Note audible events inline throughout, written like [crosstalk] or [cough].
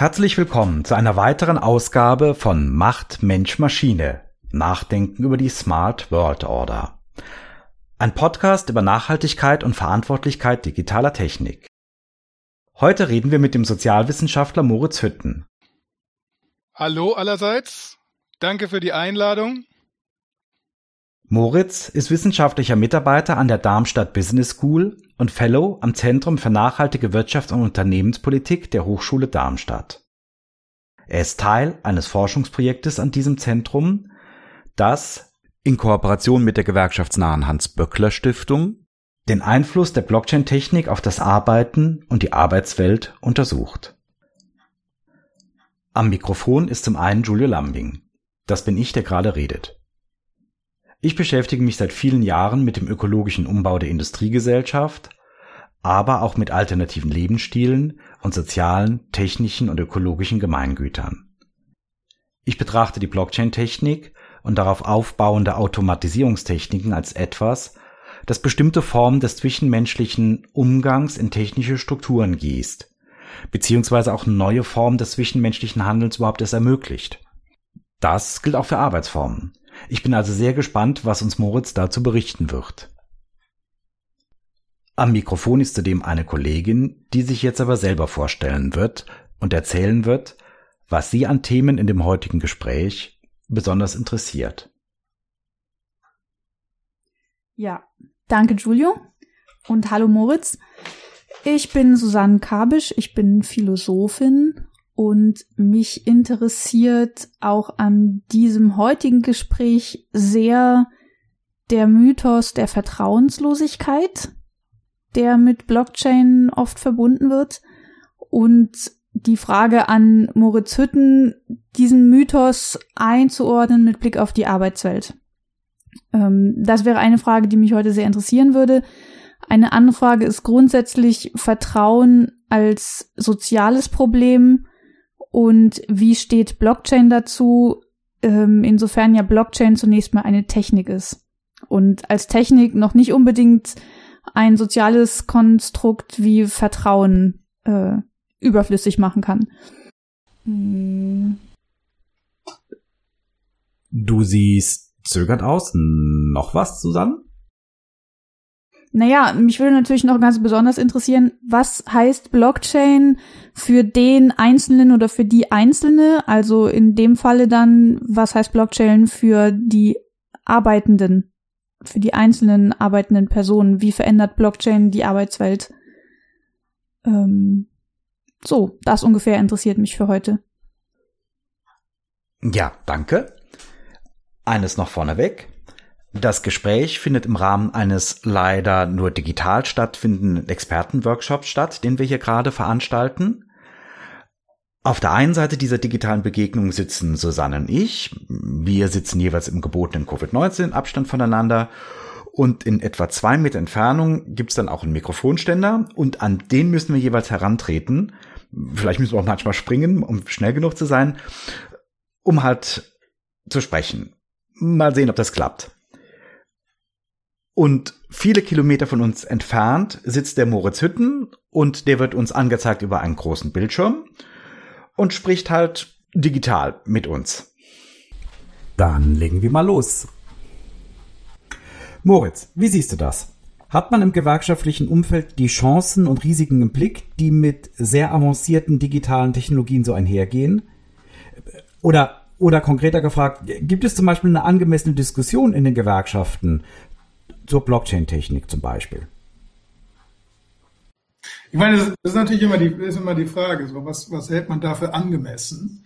Herzlich willkommen zu einer weiteren Ausgabe von Macht Mensch Maschine. Nachdenken über die Smart World Order. Ein Podcast über Nachhaltigkeit und Verantwortlichkeit digitaler Technik. Heute reden wir mit dem Sozialwissenschaftler Moritz Hütten. Hallo allerseits. Danke für die Einladung. Moritz ist wissenschaftlicher Mitarbeiter an der Darmstadt Business School und Fellow am Zentrum für nachhaltige Wirtschafts- und Unternehmenspolitik der Hochschule Darmstadt. Er ist Teil eines Forschungsprojektes an diesem Zentrum, das in Kooperation mit der gewerkschaftsnahen Hans-Böckler-Stiftung den Einfluss der Blockchain-Technik auf das Arbeiten und die Arbeitswelt untersucht. Am Mikrofon ist zum einen Julio Lambing. Das bin ich, der gerade redet. Ich beschäftige mich seit vielen Jahren mit dem ökologischen Umbau der Industriegesellschaft, aber auch mit alternativen Lebensstilen und sozialen, technischen und ökologischen Gemeingütern. Ich betrachte die Blockchain-Technik und darauf aufbauende Automatisierungstechniken als etwas, das bestimmte Formen des zwischenmenschlichen Umgangs in technische Strukturen gießt, beziehungsweise auch neue Formen des zwischenmenschlichen Handelns überhaupt erst ermöglicht. Das gilt auch für Arbeitsformen. Ich bin also sehr gespannt, was uns Moritz dazu berichten wird. Am Mikrofon ist zudem eine Kollegin, die sich jetzt aber selber vorstellen wird und erzählen wird, was sie an Themen in dem heutigen Gespräch besonders interessiert. Ja, danke Julio und hallo Moritz. Ich bin Susanne Kabisch, ich bin Philosophin und mich interessiert auch an diesem heutigen Gespräch sehr der Mythos der Vertrauenslosigkeit, der mit Blockchain oft verbunden wird. Und die Frage an Moritz Hütten, diesen Mythos einzuordnen mit Blick auf die Arbeitswelt. Ähm, das wäre eine Frage, die mich heute sehr interessieren würde. Eine andere Frage ist grundsätzlich Vertrauen als soziales Problem und wie steht Blockchain dazu, ähm, insofern ja Blockchain zunächst mal eine Technik ist und als Technik noch nicht unbedingt ein soziales Konstrukt wie Vertrauen äh, überflüssig machen kann. Hm. Du siehst zögert aus. Noch was, Susanne? Naja, mich würde natürlich noch ganz besonders interessieren, was heißt Blockchain für den Einzelnen oder für die Einzelne? Also in dem Falle dann, was heißt Blockchain für die Arbeitenden, für die einzelnen arbeitenden Personen? Wie verändert Blockchain die Arbeitswelt? Ähm, so, das ungefähr interessiert mich für heute. Ja, danke. Eines noch vorneweg. Das Gespräch findet im Rahmen eines leider nur digital stattfindenden Expertenworkshops statt, den wir hier gerade veranstalten. Auf der einen Seite dieser digitalen Begegnung sitzen Susanne und ich. Wir sitzen jeweils im gebotenen Covid-19-Abstand voneinander. Und in etwa zwei Meter Entfernung gibt's dann auch einen Mikrofonständer und an den müssen wir jeweils herantreten. Vielleicht müssen wir auch manchmal springen, um schnell genug zu sein, um halt zu sprechen. Mal sehen, ob das klappt. Und viele Kilometer von uns entfernt sitzt der Moritz Hütten und der wird uns angezeigt über einen großen Bildschirm und spricht halt digital mit uns. Dann legen wir mal los. Moritz, wie siehst du das? Hat man im gewerkschaftlichen Umfeld die Chancen und Risiken im Blick, die mit sehr avancierten digitalen Technologien so einhergehen? Oder, oder konkreter gefragt, gibt es zum Beispiel eine angemessene Diskussion in den Gewerkschaften zur Blockchain-Technik zum Beispiel? Ich meine, das ist natürlich immer die, ist immer die Frage, so was, was hält man dafür angemessen?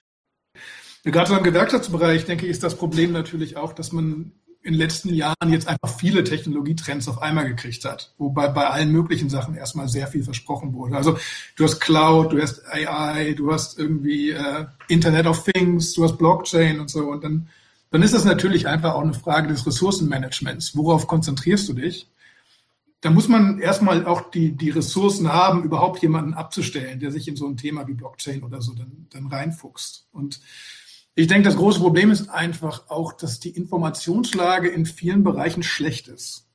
Gerade so im Gewerkschaftsbereich, denke ich, ist das Problem natürlich auch, dass man in den letzten Jahren jetzt einfach viele Technologietrends auf einmal gekriegt hat, wobei bei allen möglichen Sachen erstmal sehr viel versprochen wurde. Also du hast Cloud, du hast AI, du hast irgendwie äh, Internet of Things, du hast Blockchain und so und dann dann ist das natürlich einfach auch eine Frage des Ressourcenmanagements. Worauf konzentrierst du dich? Da muss man erstmal auch die, die Ressourcen haben, überhaupt jemanden abzustellen, der sich in so ein Thema wie Blockchain oder so dann, dann reinfuchst. Und ich denke, das große Problem ist einfach auch, dass die Informationslage in vielen Bereichen schlecht ist.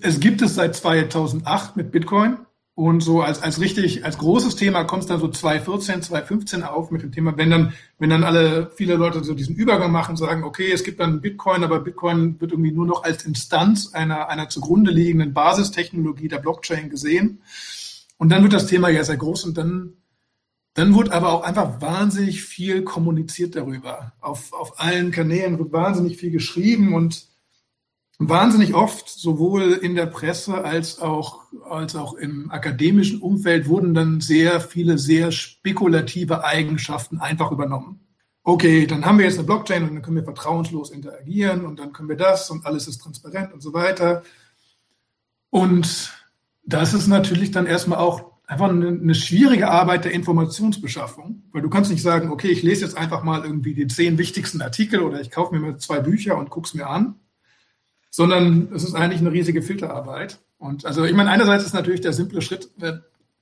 Es gibt es seit 2008 mit Bitcoin Und so als, als richtig, als großes Thema kommt es dann so 2014, 2015 auf mit dem Thema, wenn dann, wenn dann alle, viele Leute so diesen Übergang machen, sagen, okay, es gibt dann Bitcoin, aber Bitcoin wird irgendwie nur noch als Instanz einer, einer zugrunde liegenden Basistechnologie der Blockchain gesehen. Und dann wird das Thema ja sehr groß und dann, dann wird aber auch einfach wahnsinnig viel kommuniziert darüber. Auf, auf allen Kanälen wird wahnsinnig viel geschrieben und wahnsinnig oft, sowohl in der Presse als auch, als auch im akademischen Umfeld, wurden dann sehr viele sehr spekulative Eigenschaften einfach übernommen. Okay, dann haben wir jetzt eine Blockchain und dann können wir vertrauenslos interagieren und dann können wir das und alles ist transparent und so weiter. Und das ist natürlich dann erstmal auch einfach eine, schwierige Arbeit der Informationsbeschaffung, weil du kannst nicht sagen, okay, ich lese jetzt einfach mal irgendwie die zehn wichtigsten Artikel oder ich kaufe mir mal zwei Bücher und guck's mir an, sondern es ist eigentlich eine riesige Filterarbeit. Und also ich meine, einerseits ist natürlich der simple Schritt, äh,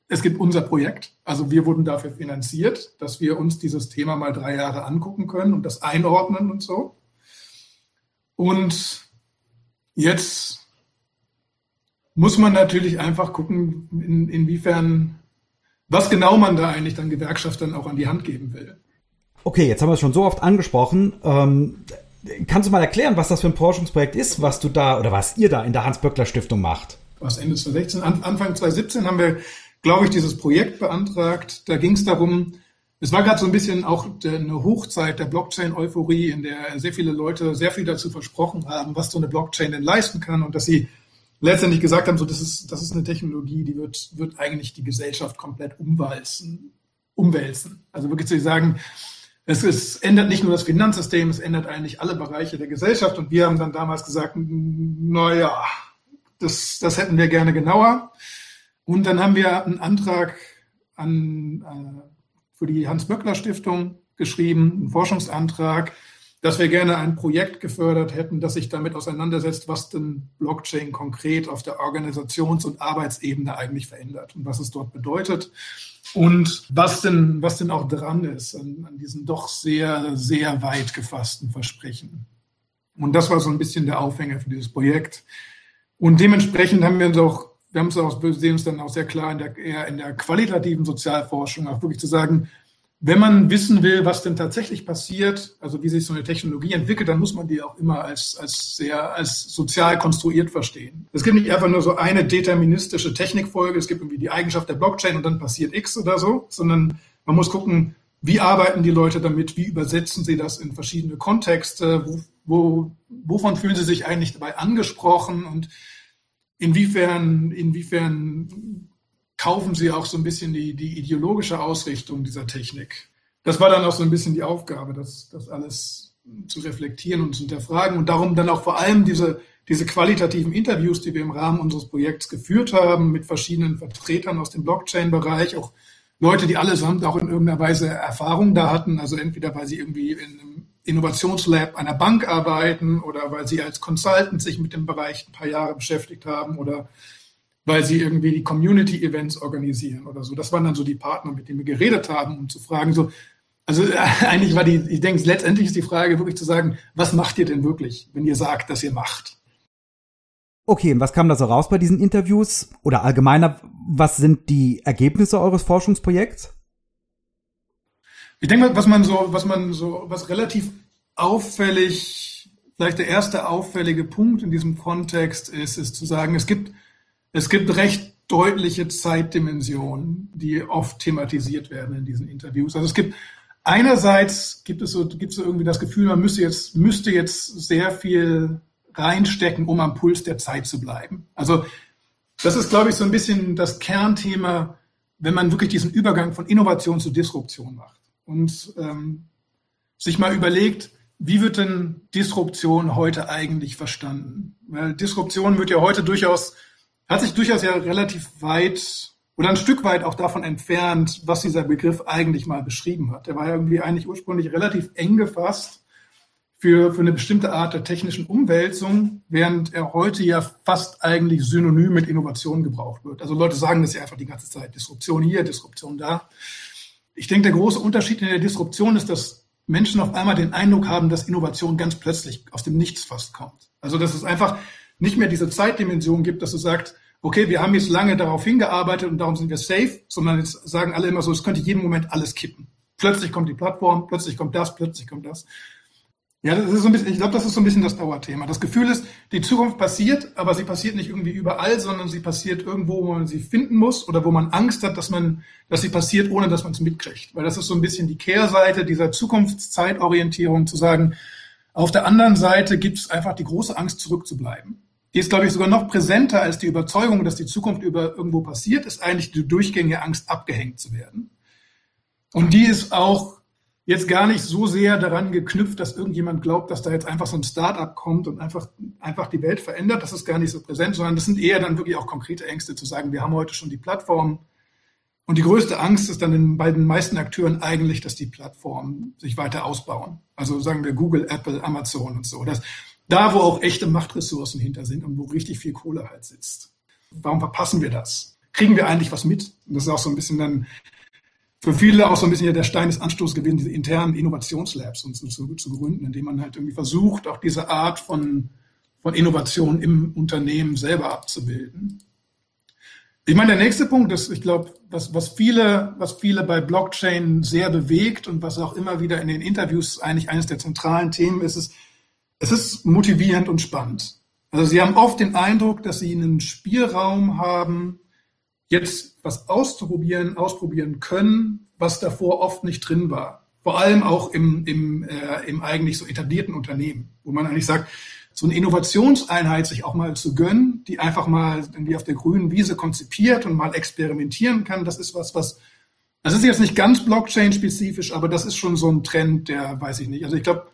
es gibt unser Projekt, also wir wurden dafür finanziert, dass wir uns dieses Thema mal drei Jahre angucken können und das einordnen und so. Und jetzt muss man natürlich einfach gucken, in, inwiefern, was genau man da eigentlich dann Gewerkschaftern auch an die Hand geben will. Okay, jetzt haben wir es schon so oft angesprochen. Ähm, kannst du mal erklären, was das für ein Forschungsprojekt ist, was du da oder was ihr da in der Hans-Böckler-Stiftung macht? Was Ende 2016, Anfang 2017 haben wir, glaube ich, dieses Projekt beantragt. Da ging es darum, es war gerade so ein bisschen auch eine Hochzeit der Blockchain-Euphorie, in der sehr viele Leute sehr viel dazu versprochen haben, was so eine Blockchain denn leisten kann und dass sie letztendlich gesagt haben, so das ist, das ist eine Technologie, die wird, wird eigentlich die Gesellschaft komplett umwälzen. umwälzen. Also wirklich zu sagen, es, es ändert nicht nur das Finanzsystem, es ändert eigentlich alle Bereiche der Gesellschaft. Und wir haben dann damals gesagt, naja, das, das hätten wir gerne genauer. Und dann haben wir einen Antrag an, äh, für die Hans-Böckler-Stiftung geschrieben, einen Forschungsantrag, dass wir gerne ein Projekt gefördert hätten, das sich damit auseinandersetzt, was denn Blockchain konkret auf der Organisations- und Arbeitsebene eigentlich verändert und was es dort bedeutet und was denn, was denn auch dran ist an, an diesen doch sehr, sehr weit gefassten Versprechen. Und das war so ein bisschen der Aufhänger für dieses Projekt. Und dementsprechend haben wir uns auch, wir haben es auch, sehen uns dann auch sehr klar in der, eher in der qualitativen Sozialforschung auch wirklich zu sagen, wenn man wissen will, was denn tatsächlich passiert, also wie sich so eine Technologie entwickelt, dann muss man die auch immer als, als sehr, als sozial konstruiert verstehen. Es gibt nicht einfach nur so eine deterministische Technikfolge, es gibt irgendwie die Eigenschaft der Blockchain und dann passiert X oder so, sondern man muss gucken, wie arbeiten die Leute damit, wie übersetzen sie das in verschiedene Kontexte, wo, wo, wovon fühlen sie sich eigentlich dabei angesprochen und inwiefern, inwiefern kaufen sie auch so ein bisschen die, die ideologische Ausrichtung dieser Technik. Das war dann auch so ein bisschen die Aufgabe, das, das alles zu reflektieren und zu hinterfragen und darum dann auch vor allem diese, diese qualitativen Interviews, die wir im Rahmen unseres Projekts geführt haben, mit verschiedenen Vertretern aus dem Blockchain-Bereich, auch Leute, die allesamt auch in irgendeiner Weise Erfahrung da hatten, also entweder weil sie irgendwie in einem Innovationslab einer Bank arbeiten oder weil sie als Consultant sich mit dem Bereich ein paar Jahre beschäftigt haben oder weil sie irgendwie die Community-Events organisieren oder so. Das waren dann so die Partner, mit denen wir geredet haben, um zu fragen, so, also äh, [laughs] eigentlich war die, ich denke, letztendlich ist die Frage wirklich zu sagen, was macht ihr denn wirklich, wenn ihr sagt, dass ihr macht? Okay, und was kam da so raus bei diesen Interviews? Oder allgemeiner, was sind die Ergebnisse eures Forschungsprojekts? Ich denke, was man so, was man so, was relativ auffällig, vielleicht der erste auffällige Punkt in diesem Kontext ist, ist zu sagen, es gibt es gibt recht deutliche Zeitdimensionen, die oft thematisiert werden in diesen Interviews. Also es gibt einerseits gibt es so, gibt es so irgendwie das Gefühl, man müsste jetzt, müsste jetzt sehr viel reinstecken, um am Puls der Zeit zu bleiben. Also das ist, glaube ich, so ein bisschen das Kernthema, wenn man wirklich diesen Übergang von Innovation zu Disruption macht und ähm, sich mal überlegt, wie wird denn Disruption heute eigentlich verstanden? Weil Disruption wird ja heute durchaus hat sich durchaus ja relativ weit oder ein Stück weit auch davon entfernt, was dieser Begriff eigentlich mal beschrieben hat. Der war ja irgendwie eigentlich ursprünglich relativ eng gefasst für, für eine bestimmte Art der technischen Umwälzung, während er heute ja fast eigentlich synonym mit Innovation gebraucht wird. Also Leute sagen das ja einfach die ganze Zeit, Disruption hier, Disruption da. Ich denke, der große Unterschied in der Disruption ist, dass Menschen auf einmal den Eindruck haben, dass Innovation ganz plötzlich aus dem Nichts fast kommt. Also dass es einfach nicht mehr diese Zeitdimension gibt, dass du sagst, okay, wir haben jetzt lange darauf hingearbeitet und darum sind wir safe, sondern jetzt sagen alle immer so, es könnte jeden Moment alles kippen. Plötzlich kommt die Plattform, plötzlich kommt das, plötzlich kommt das. Ja, das ist so ein bisschen, ich glaube, das ist so ein bisschen das Dauerthema. Das Gefühl ist, die Zukunft passiert, aber sie passiert nicht irgendwie überall, sondern sie passiert irgendwo, wo man sie finden muss oder wo man Angst hat, dass man, dass sie passiert, ohne dass man es mitkriegt. Weil das ist so ein bisschen die Kehrseite dieser Zukunftszeitorientierung, zu sagen, auf der anderen Seite gibt es einfach die große Angst, zurückzubleiben. Die ist, glaube ich, sogar noch präsenter als die Überzeugung, dass die Zukunft über irgendwo passiert, ist eigentlich die durchgängige Angst, abgehängt zu werden. Und die ist auch jetzt gar nicht so sehr daran geknüpft, dass irgendjemand glaubt, dass da jetzt einfach so ein Start-up kommt und einfach, einfach die Welt verändert. Das ist gar nicht so präsent, sondern das sind eher dann wirklich auch konkrete Ängste zu sagen, wir haben heute schon die Plattform. Und die größte Angst ist dann bei den meisten Akteuren eigentlich, dass die Plattformen sich weiter ausbauen. Also sagen wir Google, Apple, Amazon und so. Das, da, wo auch echte Machtressourcen hinter sind und wo richtig viel Kohle halt sitzt. Warum verpassen wir das? Kriegen wir eigentlich was mit? Und das ist auch so ein bisschen dann für viele auch so ein bisschen der Stein des Anstoßes gewesen, diese internen Innovationslabs und zu, zu, zu gründen, indem man halt irgendwie versucht, auch diese Art von, von Innovation im Unternehmen selber abzubilden. Ich meine, der nächste Punkt ist, ich glaube, was, was viele, was viele bei Blockchain sehr bewegt und was auch immer wieder in den Interviews eigentlich eines der zentralen Themen ist, ist, es ist motivierend und spannend. Also sie haben oft den Eindruck, dass sie einen Spielraum haben, jetzt was auszuprobieren, ausprobieren können, was davor oft nicht drin war. Vor allem auch im, im, äh, im eigentlich so etablierten Unternehmen, wo man eigentlich sagt, so eine Innovationseinheit sich auch mal zu gönnen, die einfach mal irgendwie auf der grünen Wiese konzipiert und mal experimentieren kann, das ist was, was, das ist jetzt nicht ganz Blockchain-spezifisch, aber das ist schon so ein Trend, der weiß ich nicht. Also ich glaube,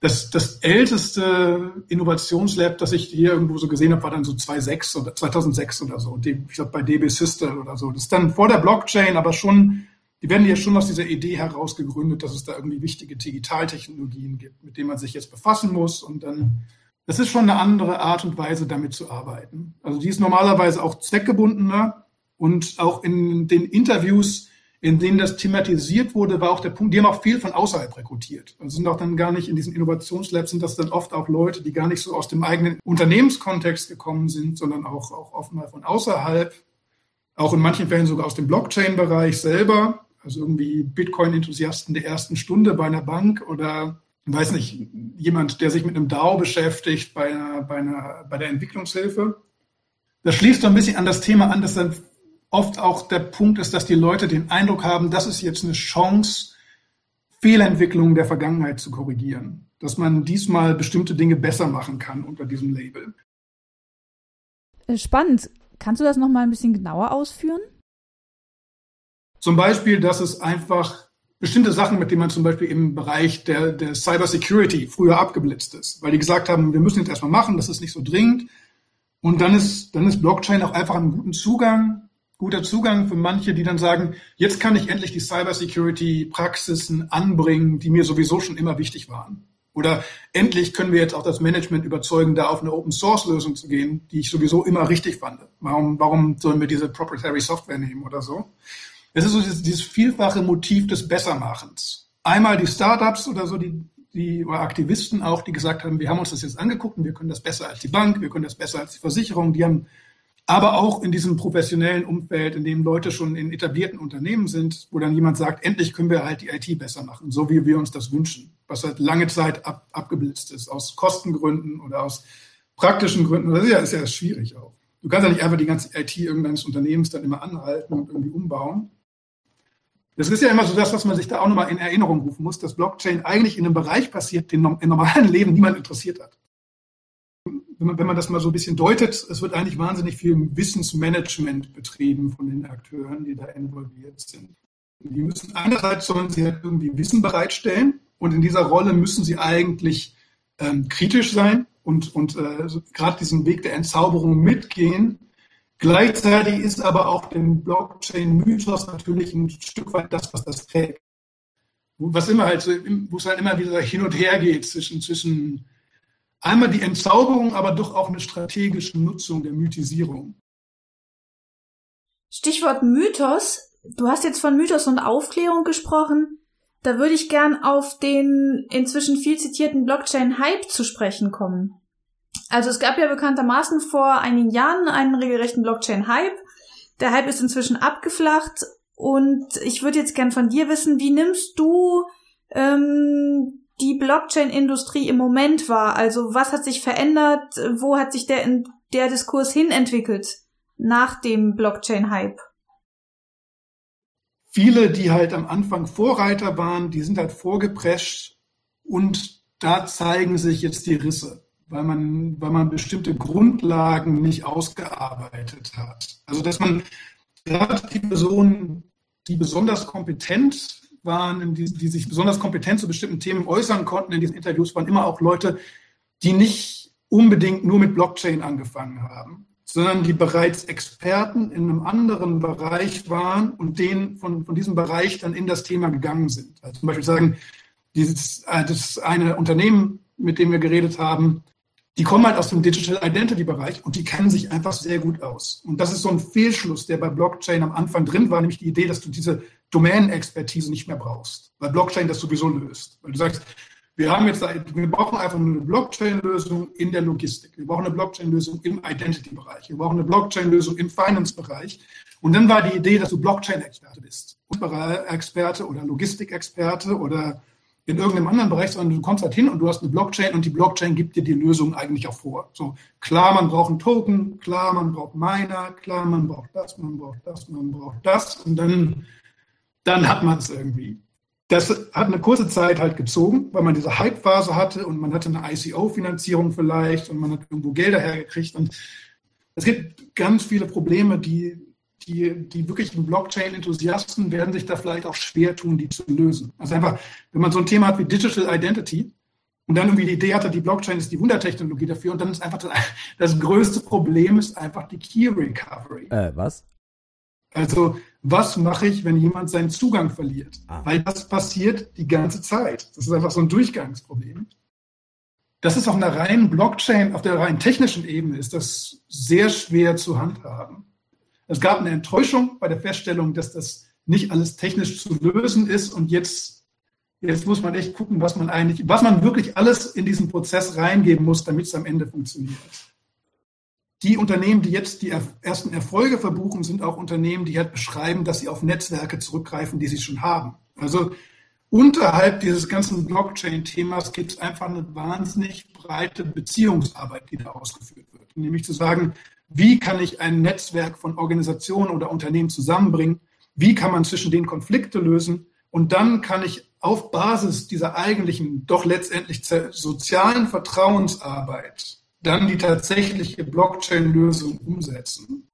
das, das älteste Innovationslab, das ich hier irgendwo so gesehen habe, war dann so 2006 oder 2006 oder so. Die, ich glaube bei DB System oder so. Das ist dann vor der Blockchain, aber schon, die werden ja schon aus dieser Idee heraus gegründet, dass es da irgendwie wichtige Digitaltechnologien gibt, mit denen man sich jetzt befassen muss und dann das ist schon eine andere Art und Weise, damit zu arbeiten. Also die ist normalerweise auch zweckgebundener und auch in den Interviews in denen das thematisiert wurde, war auch der Punkt, die haben auch viel von außerhalb rekrutiert. Also sind auch dann gar nicht in diesen Innovationslabs, sind das dann oft auch Leute, die gar nicht so aus dem eigenen Unternehmenskontext gekommen sind, sondern auch, auch oft mal von außerhalb. Auch in manchen Fällen sogar aus dem Blockchain-Bereich selber. Also irgendwie Bitcoin-Enthusiasten der ersten Stunde bei einer Bank oder weiß nicht, jemand, der sich mit einem DAO beschäftigt bei, einer, bei, einer, bei der Entwicklungshilfe. Das schließt so ein bisschen an das Thema an, dass dann oft auch der Punkt ist, dass die Leute den Eindruck haben, das ist jetzt eine Chance, Fehlentwicklungen der Vergangenheit zu korrigieren. Dass man diesmal bestimmte Dinge besser machen kann unter diesem Label. Äh, spannend. Kannst du das noch mal ein bisschen genauer ausführen? Zum Beispiel, dass es einfach bestimmte Sachen, mit denen man zum Beispiel im Bereich der, der Cybersecurity früher abgeblitzt ist, weil die gesagt haben, wir müssen jetzt erstmal machen, das ist nicht so dringend. Und dann ist, dann ist Blockchain auch einfach einen guten Zugang guter Zugang für manche, die dann sagen, jetzt kann ich endlich die Cybersecurity-Praxisen anbringen, die mir sowieso schon immer wichtig waren. Oder endlich können wir jetzt auch das Management überzeugen, da auf eine Open-Source-Lösung zu gehen, die ich sowieso immer richtig fand. Warum, warum sollen wir diese Proprietary Software nehmen oder so? Es ist so dieses, dieses vielfache Motiv des Bessermachens. Einmal die Startups oder so, die, die oder Aktivisten auch, die gesagt haben, wir haben uns das jetzt angeguckt und wir können das besser als die Bank, wir können das besser als die Versicherung. Die haben aber auch in diesem professionellen Umfeld, in dem Leute schon in etablierten Unternehmen sind, wo dann jemand sagt, endlich können wir halt die IT besser machen, so wie wir uns das wünschen, was halt lange Zeit ab, abgeblitzt ist, aus Kostengründen oder aus praktischen Gründen. Das ist ja, ist ja schwierig auch. Du kannst ja nicht einfach die ganze IT irgendeines Unternehmens dann immer anhalten und irgendwie umbauen. Das ist ja immer so das, was man sich da auch nochmal in Erinnerung rufen muss, dass Blockchain eigentlich in einem Bereich passiert, den im normalen Leben niemand interessiert hat wenn man, wenn man das mal so ein bisschen deutet, es wird eigentlich wahnsinnig viel Wissensmanagement betrieben von den Akteuren, die da involviert sind. Die müssen einerseits sollen sie halt irgendwie Wissen bereitstellen und in dieser Rolle müssen sie eigentlich ähm, kritisch sein und, und äh, gerade diesen Weg der Entzauberung mitgehen. Gleichzeitig ist aber auch den Blockchain-Mythos natürlich ein Stück weit das, was das trägt. Was immer halt so, wo es halt immer wieder hin und her geht zwischen, zwischen Einmal die Entzauberung, aber doch auch eine strategische Nutzung der Mythisierung. Stichwort Mythos. Du hast jetzt von Mythos und Aufklärung gesprochen. Da würde ich gern auf den inzwischen viel zitierten Blockchain-Hype zu sprechen kommen. Also es gab ja bekanntermaßen vor einigen Jahren einen regelrechten Blockchain-Hype. Der Hype ist inzwischen abgeflacht und ich würde jetzt gern von dir wissen, wie nimmst du ähm, die Blockchain-Industrie im Moment wahr? Also was hat sich verändert? Wo hat sich der, der Diskurs hinentwickelt nach dem Blockchain-Hype? Viele, die halt am Anfang Vorreiter waren, die sind halt vorgeprescht und da zeigen sich jetzt die Risse weil man, weil man bestimmte Grundlagen nicht ausgearbeitet hat. Also dass man gerade die Personen, die besonders kompetent waren, die, die sich besonders kompetent zu bestimmten Themen äußern konnten in diesen Interviews, waren immer auch Leute, die nicht unbedingt nur mit Blockchain angefangen haben, sondern die bereits Experten in einem anderen Bereich waren und den von, von diesem Bereich dann in das Thema gegangen sind. Also zum Beispiel sagen, dieses, äh, das eine Unternehmen, mit dem wir geredet haben, die kommen halt aus dem Digital Identity Bereich und die kennen sich einfach sehr gut aus. Und das ist so ein Fehlschluss, der bei Blockchain am Anfang drin war, nämlich die Idee, dass du diese Domänenexpertise nicht mehr brauchst, weil Blockchain das sowieso löst. Weil du sagst, wir haben jetzt, wir brauchen einfach eine Blockchain-Lösung in der Logistik. Wir brauchen eine Blockchain-Lösung im Identity-Bereich. Wir brauchen eine Blockchain-Lösung im Finance-Bereich. Und dann war die Idee, dass du Blockchain-Experte bist. Experte oder Logistikexperte oder in irgendeinem anderen Bereich, sondern du kommst halt hin und du hast eine Blockchain und die Blockchain gibt dir die Lösung eigentlich auch vor. So, klar, man braucht einen Token, klar, man braucht Miner, klar, man braucht das, man braucht das, man braucht das und dann, dann hat man es irgendwie. Das hat eine kurze Zeit halt gezogen, weil man diese Hype-Phase hatte und man hatte eine ICO-Finanzierung vielleicht und man hat irgendwo Gelder hergekriegt und es gibt ganz viele Probleme, die die, die wirklichen Blockchain-Enthusiasten werden sich da vielleicht auch schwer tun, die zu lösen. Also einfach, wenn man so ein Thema hat wie Digital Identity und dann irgendwie die Idee hatte, die Blockchain ist die Wundertechnologie dafür und dann ist einfach das, das größte Problem ist einfach die Key Recovery. Äh, was? Also, was mache ich, wenn jemand seinen Zugang verliert? Ah. Weil das passiert die ganze Zeit. Das ist einfach so ein Durchgangsproblem. Das ist auf einer reinen Blockchain, auf der rein technischen Ebene ist das sehr schwer zu handhaben. Es gab eine Enttäuschung bei der Feststellung, dass das nicht alles technisch zu lösen ist und jetzt, jetzt muss man echt gucken, was man eigentlich, was man wirklich alles in diesen Prozess reingeben muss, damit es am Ende funktioniert. Die Unternehmen, die jetzt die ersten Erfolge verbuchen, sind auch Unternehmen, die halt beschreiben, dass sie auf Netzwerke zurückgreifen, die sie schon haben. Also unterhalb dieses ganzen Blockchain-Themas gibt es einfach eine wahnsinnig breite Beziehungsarbeit, die da ausgeführt wird. Nämlich zu sagen, wie kann ich ein Netzwerk von Organisationen oder Unternehmen zusammenbringen? Wie kann man zwischen den Konflikte lösen? Und dann kann ich auf Basis dieser eigentlichen, doch letztendlich sozialen Vertrauensarbeit dann die tatsächliche Blockchain-Lösung umsetzen.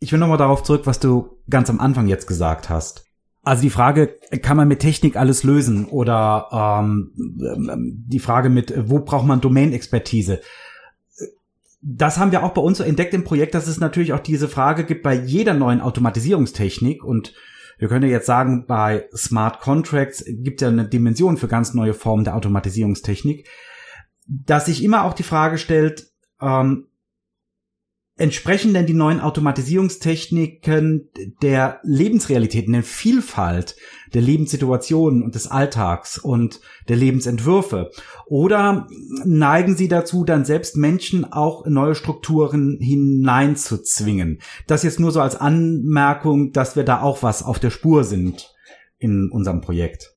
Ich will nochmal darauf zurück, was du ganz am Anfang jetzt gesagt hast. Also die Frage, kann man mit Technik alles lösen? Oder ähm, die Frage mit, wo braucht man Domain-Expertise? das haben wir auch bei uns so entdeckt im Projekt, dass es natürlich auch diese Frage gibt bei jeder neuen Automatisierungstechnik und wir können ja jetzt sagen, bei Smart Contracts gibt es ja eine Dimension für ganz neue Formen der Automatisierungstechnik, dass sich immer auch die Frage stellt, ähm, entsprechen denn die neuen Automatisierungstechniken der Lebensrealitäten, der Vielfalt der Lebenssituationen und des Alltags und der Lebensentwürfe? Oder neigen sie dazu, dann selbst Menschen auch in neue Strukturen hineinzuzwingen? Das jetzt nur so als Anmerkung, dass wir da auch was auf der Spur sind in unserem Projekt.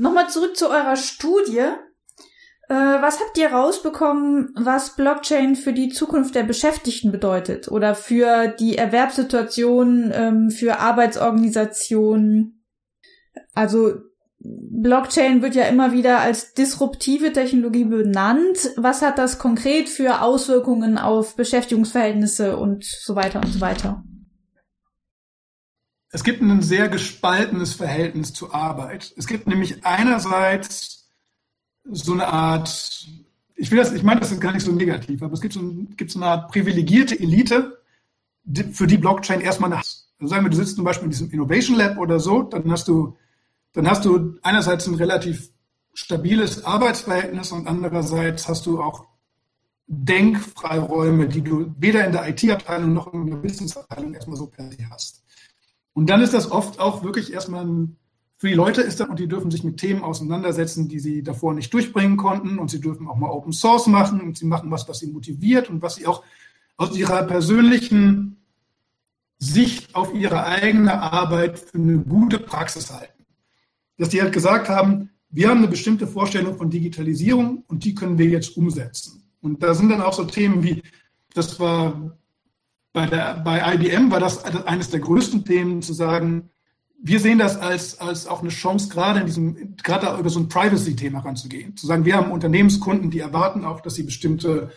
Nochmal zurück zu eurer Studie. Äh, was habt ihr rausbekommen, was Blockchain für die Zukunft der Beschäftigten bedeutet oder für die Erwerbssituation, ähm, für Arbeitsorganisationen? Also Blockchain wird ja immer wieder als disruptive Technologie benannt. Was hat das konkret für Auswirkungen auf Beschäftigungsverhältnisse und so weiter und so weiter? Es gibt ein sehr gespaltenes Verhältnis zur Arbeit. Es gibt nämlich einerseits so eine Art, ich will das, ich meine das ist gar nicht so negativ, aber es gibt so, gibt so eine Art privilegierte Elite, für die Blockchain erstmal eine, also sagen wir, du sitzt zum Beispiel in diesem Innovation Lab oder so, dann hast du, dann hast du einerseits ein relativ stabiles Arbeitsverhältnis und andererseits hast du auch Denkfreiräume, die du weder in der IT-Abteilung noch in der Business-Abteilung erstmal so per se hast. Und dann ist das oft auch wirklich erstmal ein für die Leute ist das, und die dürfen sich mit Themen auseinandersetzen, die sie davor nicht durchbringen konnten. Und sie dürfen auch mal Open Source machen und sie machen was, was sie motiviert und was sie auch aus ihrer persönlichen Sicht auf ihre eigene Arbeit für eine gute Praxis halten. Dass die halt gesagt haben, wir haben eine bestimmte Vorstellung von Digitalisierung und die können wir jetzt umsetzen. Und da sind dann auch so Themen wie, das war bei, der, bei IBM war das eines der größten Themen zu sagen, wir sehen das als, als auch eine Chance, gerade in diesem, gerade über so ein Privacy-Thema ranzugehen. Zu sagen, wir haben Unternehmenskunden, die erwarten auch, dass sie bestimmte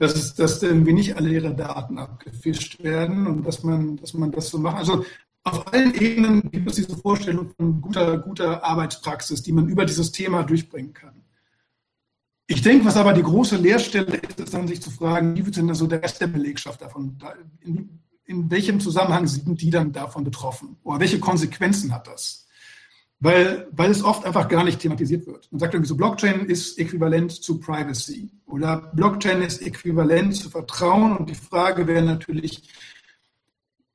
dass, es, dass irgendwie nicht alle ihre Daten abgefischt werden und dass man, dass man das so macht. Also auf allen Ebenen gibt es diese Vorstellung von guter, guter Arbeitspraxis, die man über dieses Thema durchbringen kann. Ich denke, was aber die große Leerstelle ist, ist dann sich zu fragen, wie wird denn so der Rest der Belegschaft davon, in, in welchem Zusammenhang sind die dann davon betroffen? Oder welche Konsequenzen hat das? weil, weil es oft einfach gar nicht thematisiert wird. Man sagt irgendwie so, Blockchain ist äquivalent zu Privacy oder Blockchain ist äquivalent zu Vertrauen und die Frage wäre natürlich,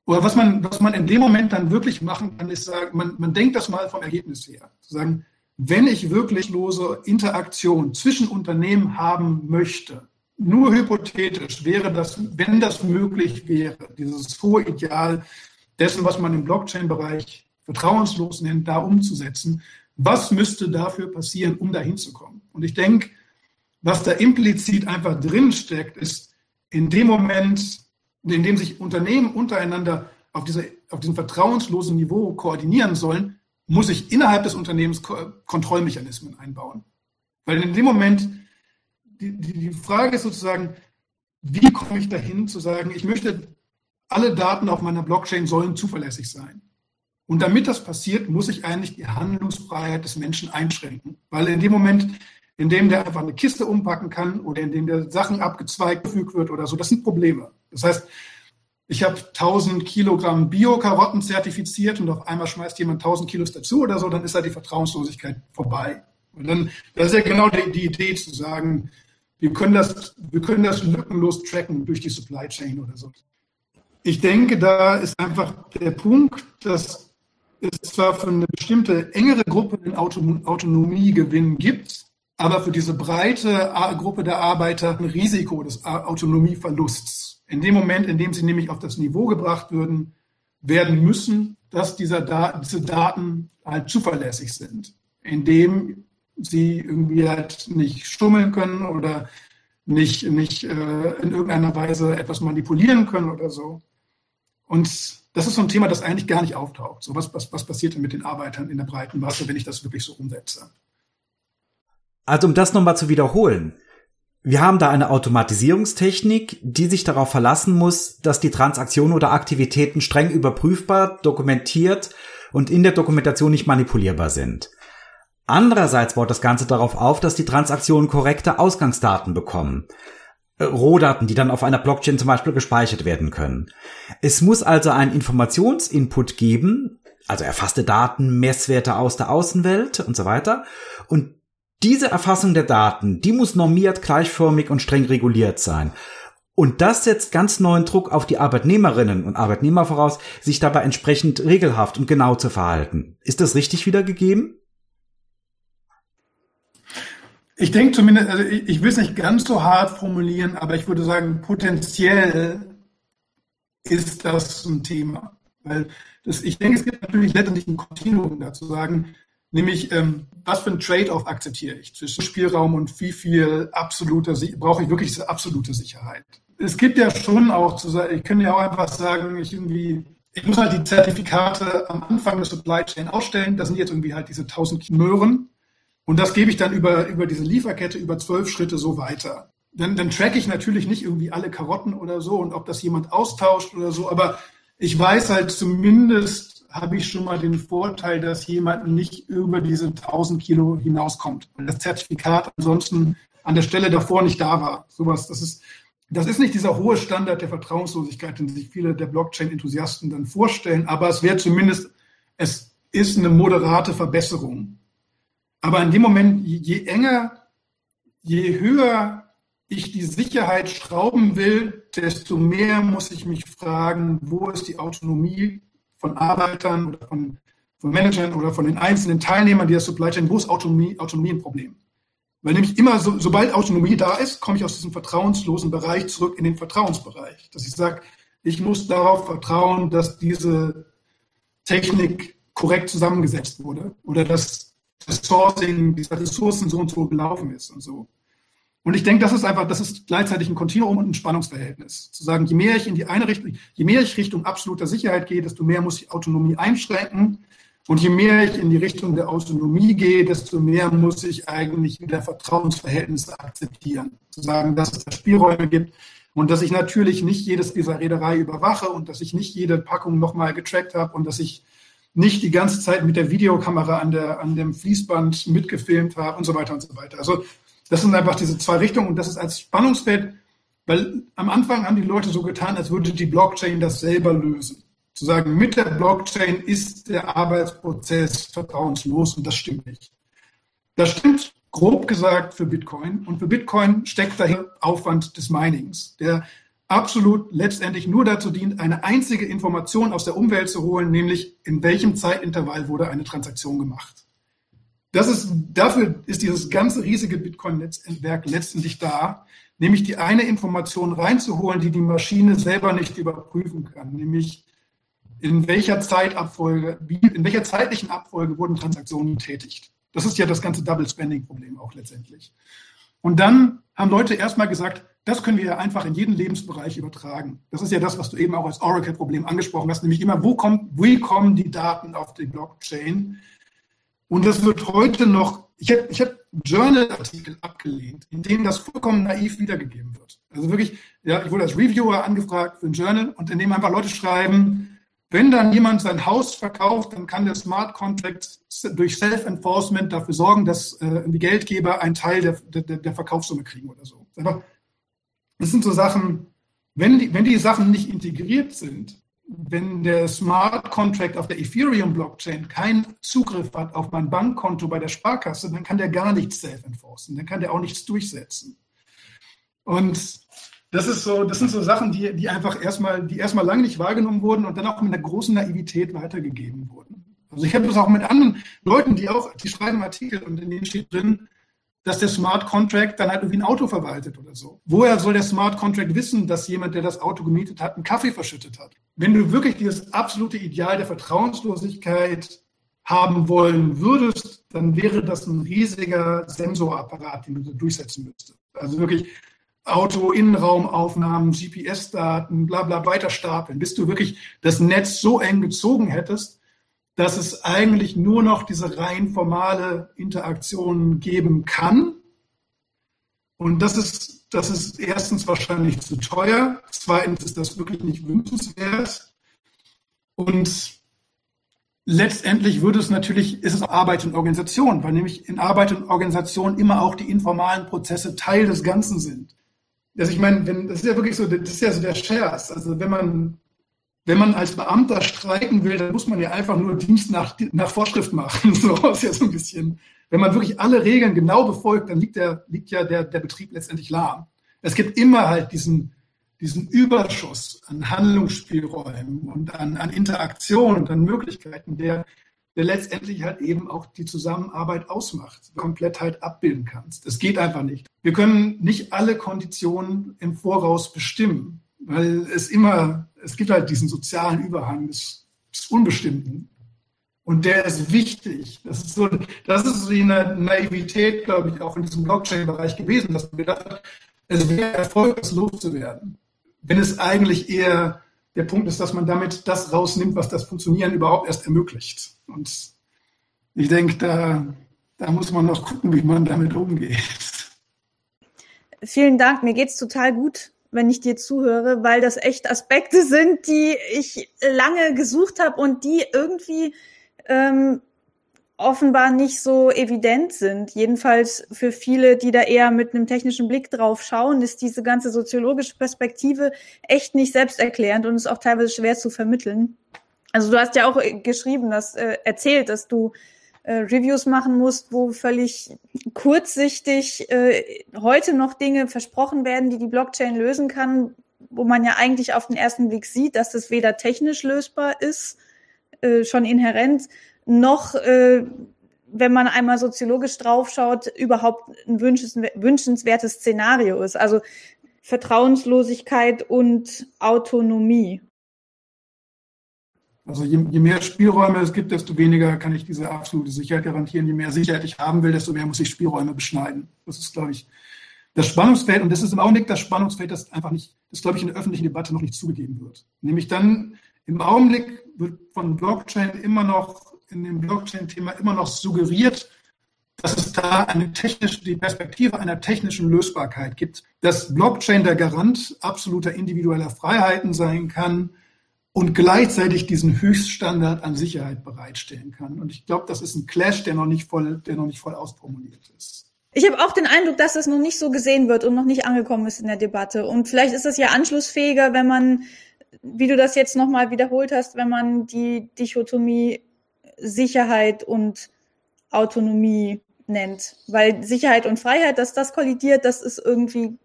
oder was man, was man in dem Moment dann wirklich machen kann, ist sagen, man, man denkt das mal vom Ergebnis her. Zu sagen, wenn ich wirklich lose Interaktion zwischen Unternehmen haben möchte, nur hypothetisch wäre das, wenn das möglich wäre, dieses hohe Ideal dessen, was man im Blockchain-Bereich vertrauenslos nennt, da umzusetzen. Was müsste dafür passieren, um dahin zu kommen? Und ich denke, was da implizit einfach drinsteckt, ist in dem Moment, in dem sich Unternehmen untereinander auf, diese, auf diesem vertrauenslosen Niveau koordinieren sollen, muss ich innerhalb des Unternehmens Kontrollmechanismen einbauen. Weil in dem Moment, die, die Frage ist sozusagen, wie komme ich dahin zu sagen, ich möchte, alle Daten auf meiner Blockchain sollen zuverlässig sein. Und damit das passiert, muss ich eigentlich die Handlungsfreiheit des Menschen einschränken. Weil in dem Moment, in dem der einfach eine Kiste umpacken kann oder in dem der Sachen abgezweigt gefügt wird oder so, das sind Probleme. Das heißt, ich habe 1000 Kilogramm Bio-Karotten zertifiziert und auf einmal schmeißt jemand 1000 Kilos dazu oder so, dann ist da die Vertrauenslosigkeit vorbei. Und dann, das ist ja genau die, die Idee zu sagen, wir können das, wir können das lückenlos tracken durch die Supply Chain oder so. Ich denke, da ist einfach der Punkt, dass es zwar für eine bestimmte engere Gruppe den Autonomiegewinn gibt, aber für diese breite Gruppe der Arbeiter ein Risiko des Autonomieverlusts. In dem Moment, in dem sie nämlich auf das Niveau gebracht würden, werden müssen, dass diese Daten halt zuverlässig sind, indem sie irgendwie halt nicht stummeln können oder nicht, nicht äh, in irgendeiner Weise etwas manipulieren können oder so. Und das ist so ein Thema, das eigentlich gar nicht auftaucht. So was, was, was passiert denn mit den Arbeitern in der breiten Masse, wenn ich das wirklich so umsetze? Also um das nochmal zu wiederholen. Wir haben da eine Automatisierungstechnik, die sich darauf verlassen muss, dass die Transaktionen oder Aktivitäten streng überprüfbar, dokumentiert und in der Dokumentation nicht manipulierbar sind. Andererseits baut das Ganze darauf auf, dass die Transaktionen korrekte Ausgangsdaten bekommen. Rohdaten, die dann auf einer Blockchain zum Beispiel gespeichert werden können. Es muss also einen Informationsinput geben, also erfasste Daten, Messwerte aus der Außenwelt und so weiter. Und diese Erfassung der Daten, die muss normiert, gleichförmig und streng reguliert sein. Und das setzt ganz neuen Druck auf die Arbeitnehmerinnen und Arbeitnehmer voraus, sich dabei entsprechend regelhaft und genau zu verhalten. Ist das richtig wiedergegeben? Ich denke zumindest, also ich, ich will es nicht ganz so hart formulieren, aber ich würde sagen, potenziell ist das ein Thema. Weil das, ich denke, es gibt natürlich letztendlich ein Kontinuum dazu sagen, nämlich ähm, was für ein Trade-off akzeptiere ich zwischen Spielraum und wie viel absolute, brauche ich wirklich absolute Sicherheit. Es gibt ja schon auch zu sagen, ich könnte ja auch einfach sagen, ich irgendwie, ich muss halt die Zertifikate am Anfang der Supply Chain ausstellen. Das sind jetzt irgendwie halt diese 1000 Möhren. Und das gebe ich dann über, über diese Lieferkette über zwölf Schritte so weiter. Dann, dann track ich natürlich nicht irgendwie alle Karotten oder so und ob das jemand austauscht oder so, aber ich weiß halt zumindest, habe ich schon mal den Vorteil, dass jemand nicht über diese 1000 Kilo hinauskommt, weil das Zertifikat ansonsten an der Stelle davor nicht da war. Sowas, das ist, das ist nicht dieser hohe Standard der Vertrauenslosigkeit, den sich viele der Blockchain-Enthusiasten dann vorstellen, aber es wäre zumindest, es ist eine moderate Verbesserung. Aber in dem Moment, je enger, je höher ich die Sicherheit schrauben will, desto mehr muss ich mich fragen, wo ist die Autonomie von Arbeitern oder von von Managern oder von den einzelnen Teilnehmern dieser Supply Chain, wo ist Autonomie, Autonomie ein Problem? Weil nämlich immer, so, sobald Autonomie da ist, komme ich aus diesem vertrauenslosen Bereich zurück in den Vertrauensbereich. Dass ich sage, ich muss darauf vertrauen, dass diese Technik korrekt zusammengesetzt wurde oder dass das Sourcing dieser Ressourcen so und so gelaufen ist und so. Und ich denke, das ist einfach, das ist gleichzeitig ein Kontinuum und ein Spannungsverhältnis. Zu sagen, je mehr ich in die eine Richtung, je mehr ich Richtung absoluter Sicherheit gehe, desto mehr muss ich Autonomie einschränken. Und je mehr ich in die Richtung der Autonomie gehe, desto mehr muss ich eigentlich wieder Vertrauensverhältnisse akzeptieren. Zu sagen, dass es da Spielräume gibt und dass ich natürlich nicht jedes dieser Reederei überwache und dass ich nicht jede Packung nochmal getrackt habe und dass ich nicht die ganze Zeit mit der Videokamera an, der, an dem Fließband mitgefilmt habe und so weiter und so weiter. Also das sind einfach diese zwei Richtungen und das ist als Spannungsfeld, weil am Anfang haben die Leute so getan, als würde die Blockchain das selber lösen zu sagen, mit der Blockchain ist der Arbeitsprozess vertrauenslos und das stimmt nicht. Das stimmt grob gesagt für Bitcoin und für Bitcoin steckt dahinter Aufwand des Minings, der absolut letztendlich nur dazu dient, eine einzige Information aus der Umwelt zu holen, nämlich in welchem Zeitintervall wurde eine Transaktion gemacht. Das ist, dafür ist dieses ganze riesige Bitcoin-Netzwerk letztendlich da, nämlich die eine Information reinzuholen, die die Maschine selber nicht überprüfen kann, nämlich in welcher Zeitabfolge, in welcher zeitlichen Abfolge wurden Transaktionen getätigt. Das ist ja das ganze Double Spending Problem auch letztendlich. Und dann haben Leute erstmal gesagt, das können wir ja einfach in jeden Lebensbereich übertragen. Das ist ja das, was du eben auch als Oracle-Problem angesprochen hast, nämlich immer, wo, kommt, wie kommen die Daten auf die Blockchain? Und das wird heute noch, ich habe ich hab Journal-Artikel abgelehnt, in denen das vollkommen naiv wiedergegeben wird. Also wirklich, ja, ich wurde als Reviewer angefragt für ein Journal und in dem einfach Leute schreiben, wenn dann jemand sein Haus verkauft, dann kann der Smart Contract durch Self-Enforcement dafür sorgen, dass äh, die Geldgeber einen Teil der, der, der Verkaufssumme kriegen oder so. Das sind so Sachen, wenn die, wenn die Sachen nicht integriert sind, wenn der Smart Contract auf der Ethereum Blockchain keinen Zugriff hat auf mein Bankkonto bei der Sparkasse, dann kann der gar nichts self-enforcen, dann kann der auch nichts durchsetzen. Und das ist so, das sind so Sachen, die, die einfach erstmal, die erstmal lange nicht wahrgenommen wurden und dann auch mit einer großen Naivität weitergegeben wurden. Also ich habe das auch mit anderen Leuten, die auch, die schreiben Artikel und in denen steht drin, dass der Smart Contract dann halt irgendwie ein Auto verwaltet oder so. Woher soll der Smart Contract wissen, dass jemand, der das Auto gemietet hat, einen Kaffee verschüttet hat? Wenn du wirklich dieses absolute Ideal der Vertrauenslosigkeit haben wollen würdest, dann wäre das ein riesiger Sensorapparat, den du durchsetzen müsstest. Also wirklich Auto-Innenraumaufnahmen, GPS-Daten, bla bla weiter stapeln, bis du wirklich das Netz so eng gezogen hättest, dass es eigentlich nur noch diese rein formale Interaktion geben kann. Und das ist, das ist erstens wahrscheinlich zu teuer, zweitens ist das wirklich nicht wünschenswert. Und letztendlich würde es natürlich, ist es Arbeit und Organisation, weil nämlich in Arbeit und Organisation immer auch die informalen Prozesse Teil des Ganzen sind. Also ich meine, wenn, das ist ja wirklich so, das ist ja so der Scherz. Also wenn man, wenn man als Beamter streiken will, dann muss man ja einfach nur Dienst nach, nach Vorschrift machen. [laughs] So ist ja so ein bisschen. Wenn man wirklich alle Regeln genau befolgt, dann liegt, der, liegt ja der, der Betrieb letztendlich lahm. Es gibt immer halt diesen, diesen Überschuss an Handlungsspielräumen und an, an Interaktion und an Möglichkeiten, der der letztendlich halt eben auch die Zusammenarbeit ausmacht, komplett halt abbilden kannst. Es geht einfach nicht. Wir können nicht alle Konditionen im Voraus bestimmen, weil es immer, es gibt halt diesen sozialen Überhang des, des Unbestimmten. Und der ist wichtig. Das ist so, das ist die Naivität, glaube ich, auch in diesem Blockchain-Bereich gewesen, dass man gedacht hat, es wäre erfolglos loszuwerden. Wenn es eigentlich eher der Punkt ist, dass man damit das rausnimmt, was das Funktionieren überhaupt erst ermöglicht. Und ich denke, da, da muss man noch gucken, wie man damit umgeht. Vielen Dank. Mir geht's total gut, wenn ich dir zuhöre, weil das echt Aspekte sind, die ich lange gesucht habe und die irgendwie ähm, offenbar nicht so evident sind. Jedenfalls für viele, die da eher mit einem technischen Blick drauf schauen, ist diese ganze soziologische Perspektive echt nicht selbsterklärend und ist auch teilweise schwer zu vermitteln. Also du hast ja auch geschrieben, dass äh, erzählt, dass du äh, Reviews machen musst, wo völlig kurzsichtig äh, heute noch Dinge versprochen werden, die die Blockchain lösen kann, wo man ja eigentlich auf den ersten Blick sieht, dass das weder technisch lösbar ist, äh, schon inhärent, noch, äh, wenn man einmal soziologisch draufschaut, überhaupt ein wünschenswertes Szenario ist. Also Vertrauenslosigkeit und Autonomie. Also je, je, mehr Spielräume es gibt, desto weniger kann ich diese absolute Sicherheit garantieren. Je mehr Sicherheit ich haben will, desto mehr muss ich Spielräume beschneiden. Das ist, glaube ich, das Spannungsfeld. Und das ist im Augenblick das Spannungsfeld, das einfach nicht, das glaube ich in der öffentlichen Debatte noch nicht zugegeben wird. Nämlich dann im Augenblick wird von Blockchain immer noch, in dem Blockchain-Thema immer noch suggeriert, dass es da eine technische, die Perspektive einer technischen Lösbarkeit gibt, dass Blockchain der Garant absoluter individueller Freiheiten sein kann, und gleichzeitig diesen Höchststandard an Sicherheit bereitstellen kann. Und ich glaube, das ist ein Clash, der noch nicht voll, der noch nicht voll ausformuliert ist. Ich habe auch den Eindruck, dass das noch nicht so gesehen wird und noch nicht angekommen ist in der Debatte. Und vielleicht ist das ja anschlussfähiger, wenn man, wie du das jetzt nochmal wiederholt hast, wenn man die Dichotomie Sicherheit und Autonomie nennt. Weil Sicherheit und Freiheit, dass das kollidiert, das ist irgendwie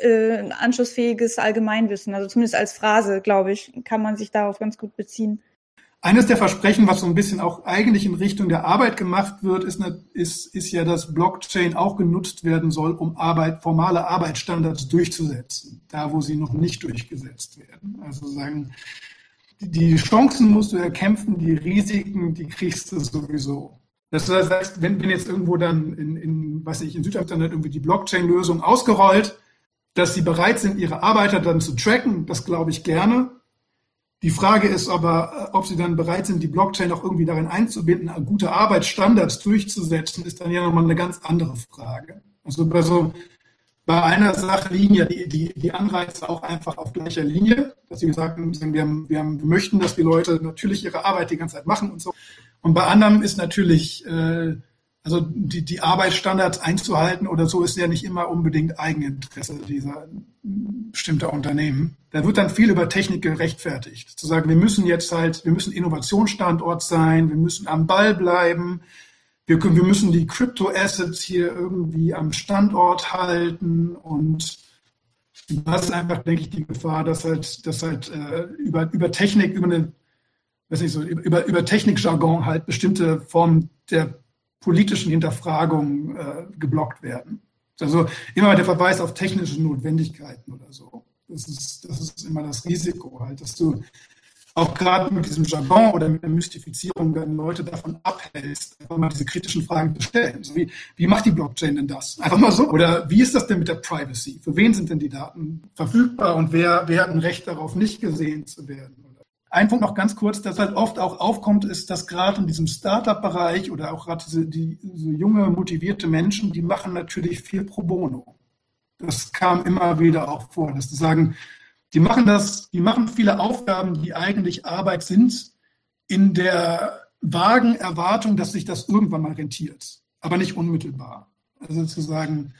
äh, anschlussfähiges Allgemeinwissen. Also zumindest als Phrase, glaube ich, kann man sich darauf ganz gut beziehen. Eines der Versprechen, was so ein bisschen auch eigentlich in Richtung der Arbeit gemacht wird, ist, ist, ist ja, dass Blockchain auch genutzt werden soll, um Arbeit, formale Arbeitsstandards durchzusetzen, da wo sie noch nicht durchgesetzt werden. Also sagen, die Chancen musst du erkämpfen, die Risiken, die kriegst du sowieso. Das heißt, wenn, wenn jetzt irgendwo dann in, in, weiß nicht, in Südafrika irgendwie die Blockchain-Lösung ausgerollt, dass sie bereit sind, ihre Arbeiter dann zu tracken, das glaube ich gerne. Die Frage ist aber, äh, ob sie dann bereit sind, die Blockchain auch irgendwie darin einzubinden, gute Arbeitsstandards durchzusetzen, ist dann ja nochmal eine ganz andere Frage. Also bei so, bei einer Sache liegen ja die, die, die Anreize auch einfach auf gleicher Linie, dass sie sagen, wir, haben, wir, haben, wir möchten, dass die Leute natürlich ihre Arbeit die ganze Zeit machen und so. Und bei anderem ist natürlich, äh, also die, die Arbeitsstandards einzuhalten oder so ist ja nicht immer unbedingt Eigeninteresse dieser bestimmter Unternehmen. Da wird dann viel über Technik gerechtfertigt. Zu sagen, wir müssen jetzt halt, wir müssen Innovationsstandort sein, wir müssen am Ball bleiben, wir, wir müssen die Crypto-Assets hier irgendwie am Standort halten und das ist einfach, denke ich, die Gefahr, dass halt, dass halt äh, über, über Technik, über eine, weiß nicht so, über, über Technikjargon halt bestimmte Formen der politischen Hinterfragung äh, geblockt werden. Also immer der Verweis auf technische Notwendigkeiten oder so. Das ist, das ist immer das Risiko halt, dass du auch gerade mit diesem Jargon oder mit der Mystifizierung dann Leute davon abhältst, einfach mal diese kritischen Fragen zu stellen. So wie, wie macht die Blockchain denn das? Einfach mal so. Oder wie ist das denn mit der Privacy? Für wen sind denn die Daten verfügbar und wer, wer hat ein Recht darauf, nicht gesehen zu werden? Ein Punkt noch ganz kurz, das halt oft auch aufkommt, ist, dass gerade in diesem Startup-Bereich oder auch gerade diese, die, diese junge, motivierte Menschen, die machen natürlich viel pro bono. Das kam immer wieder auch vor, dass sie sagen, die machen das, die machen viele Aufgaben, die eigentlich Arbeit sind, in der vagen Erwartung, dass sich das irgendwann mal rentiert, aber nicht unmittelbar. Also zu sagen,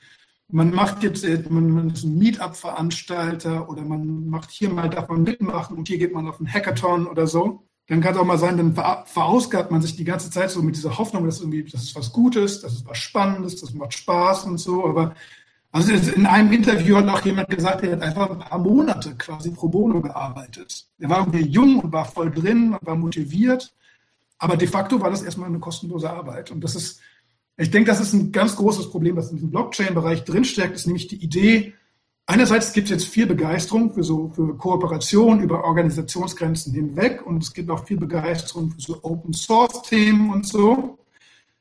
man macht jetzt, äh, man, ist ein Meetup-Veranstalter oder man macht hier mal, darf man mitmachen und hier geht man auf einen Hackathon oder so. Dann kann es auch mal sein, dann verausgabt man sich die ganze Zeit so mit dieser Hoffnung, dass irgendwie, das ist was Gutes, das ist was Spannendes, das macht Spaß und so. Aber also in einem Interview hat auch jemand gesagt, er hat einfach ein paar Monate quasi pro bono gearbeitet. Er war irgendwie jung und war voll drin und war motiviert. Aber de facto war das erstmal eine kostenlose Arbeit. Und das ist, ich denke, das ist ein ganz großes Problem, was in diesem Blockchain-Bereich drinsteckt, ist nämlich die Idee, einerseits gibt es jetzt viel Begeisterung für so für Kooperation über Organisationsgrenzen hinweg und es gibt auch viel Begeisterung für so Open-Source-Themen und so.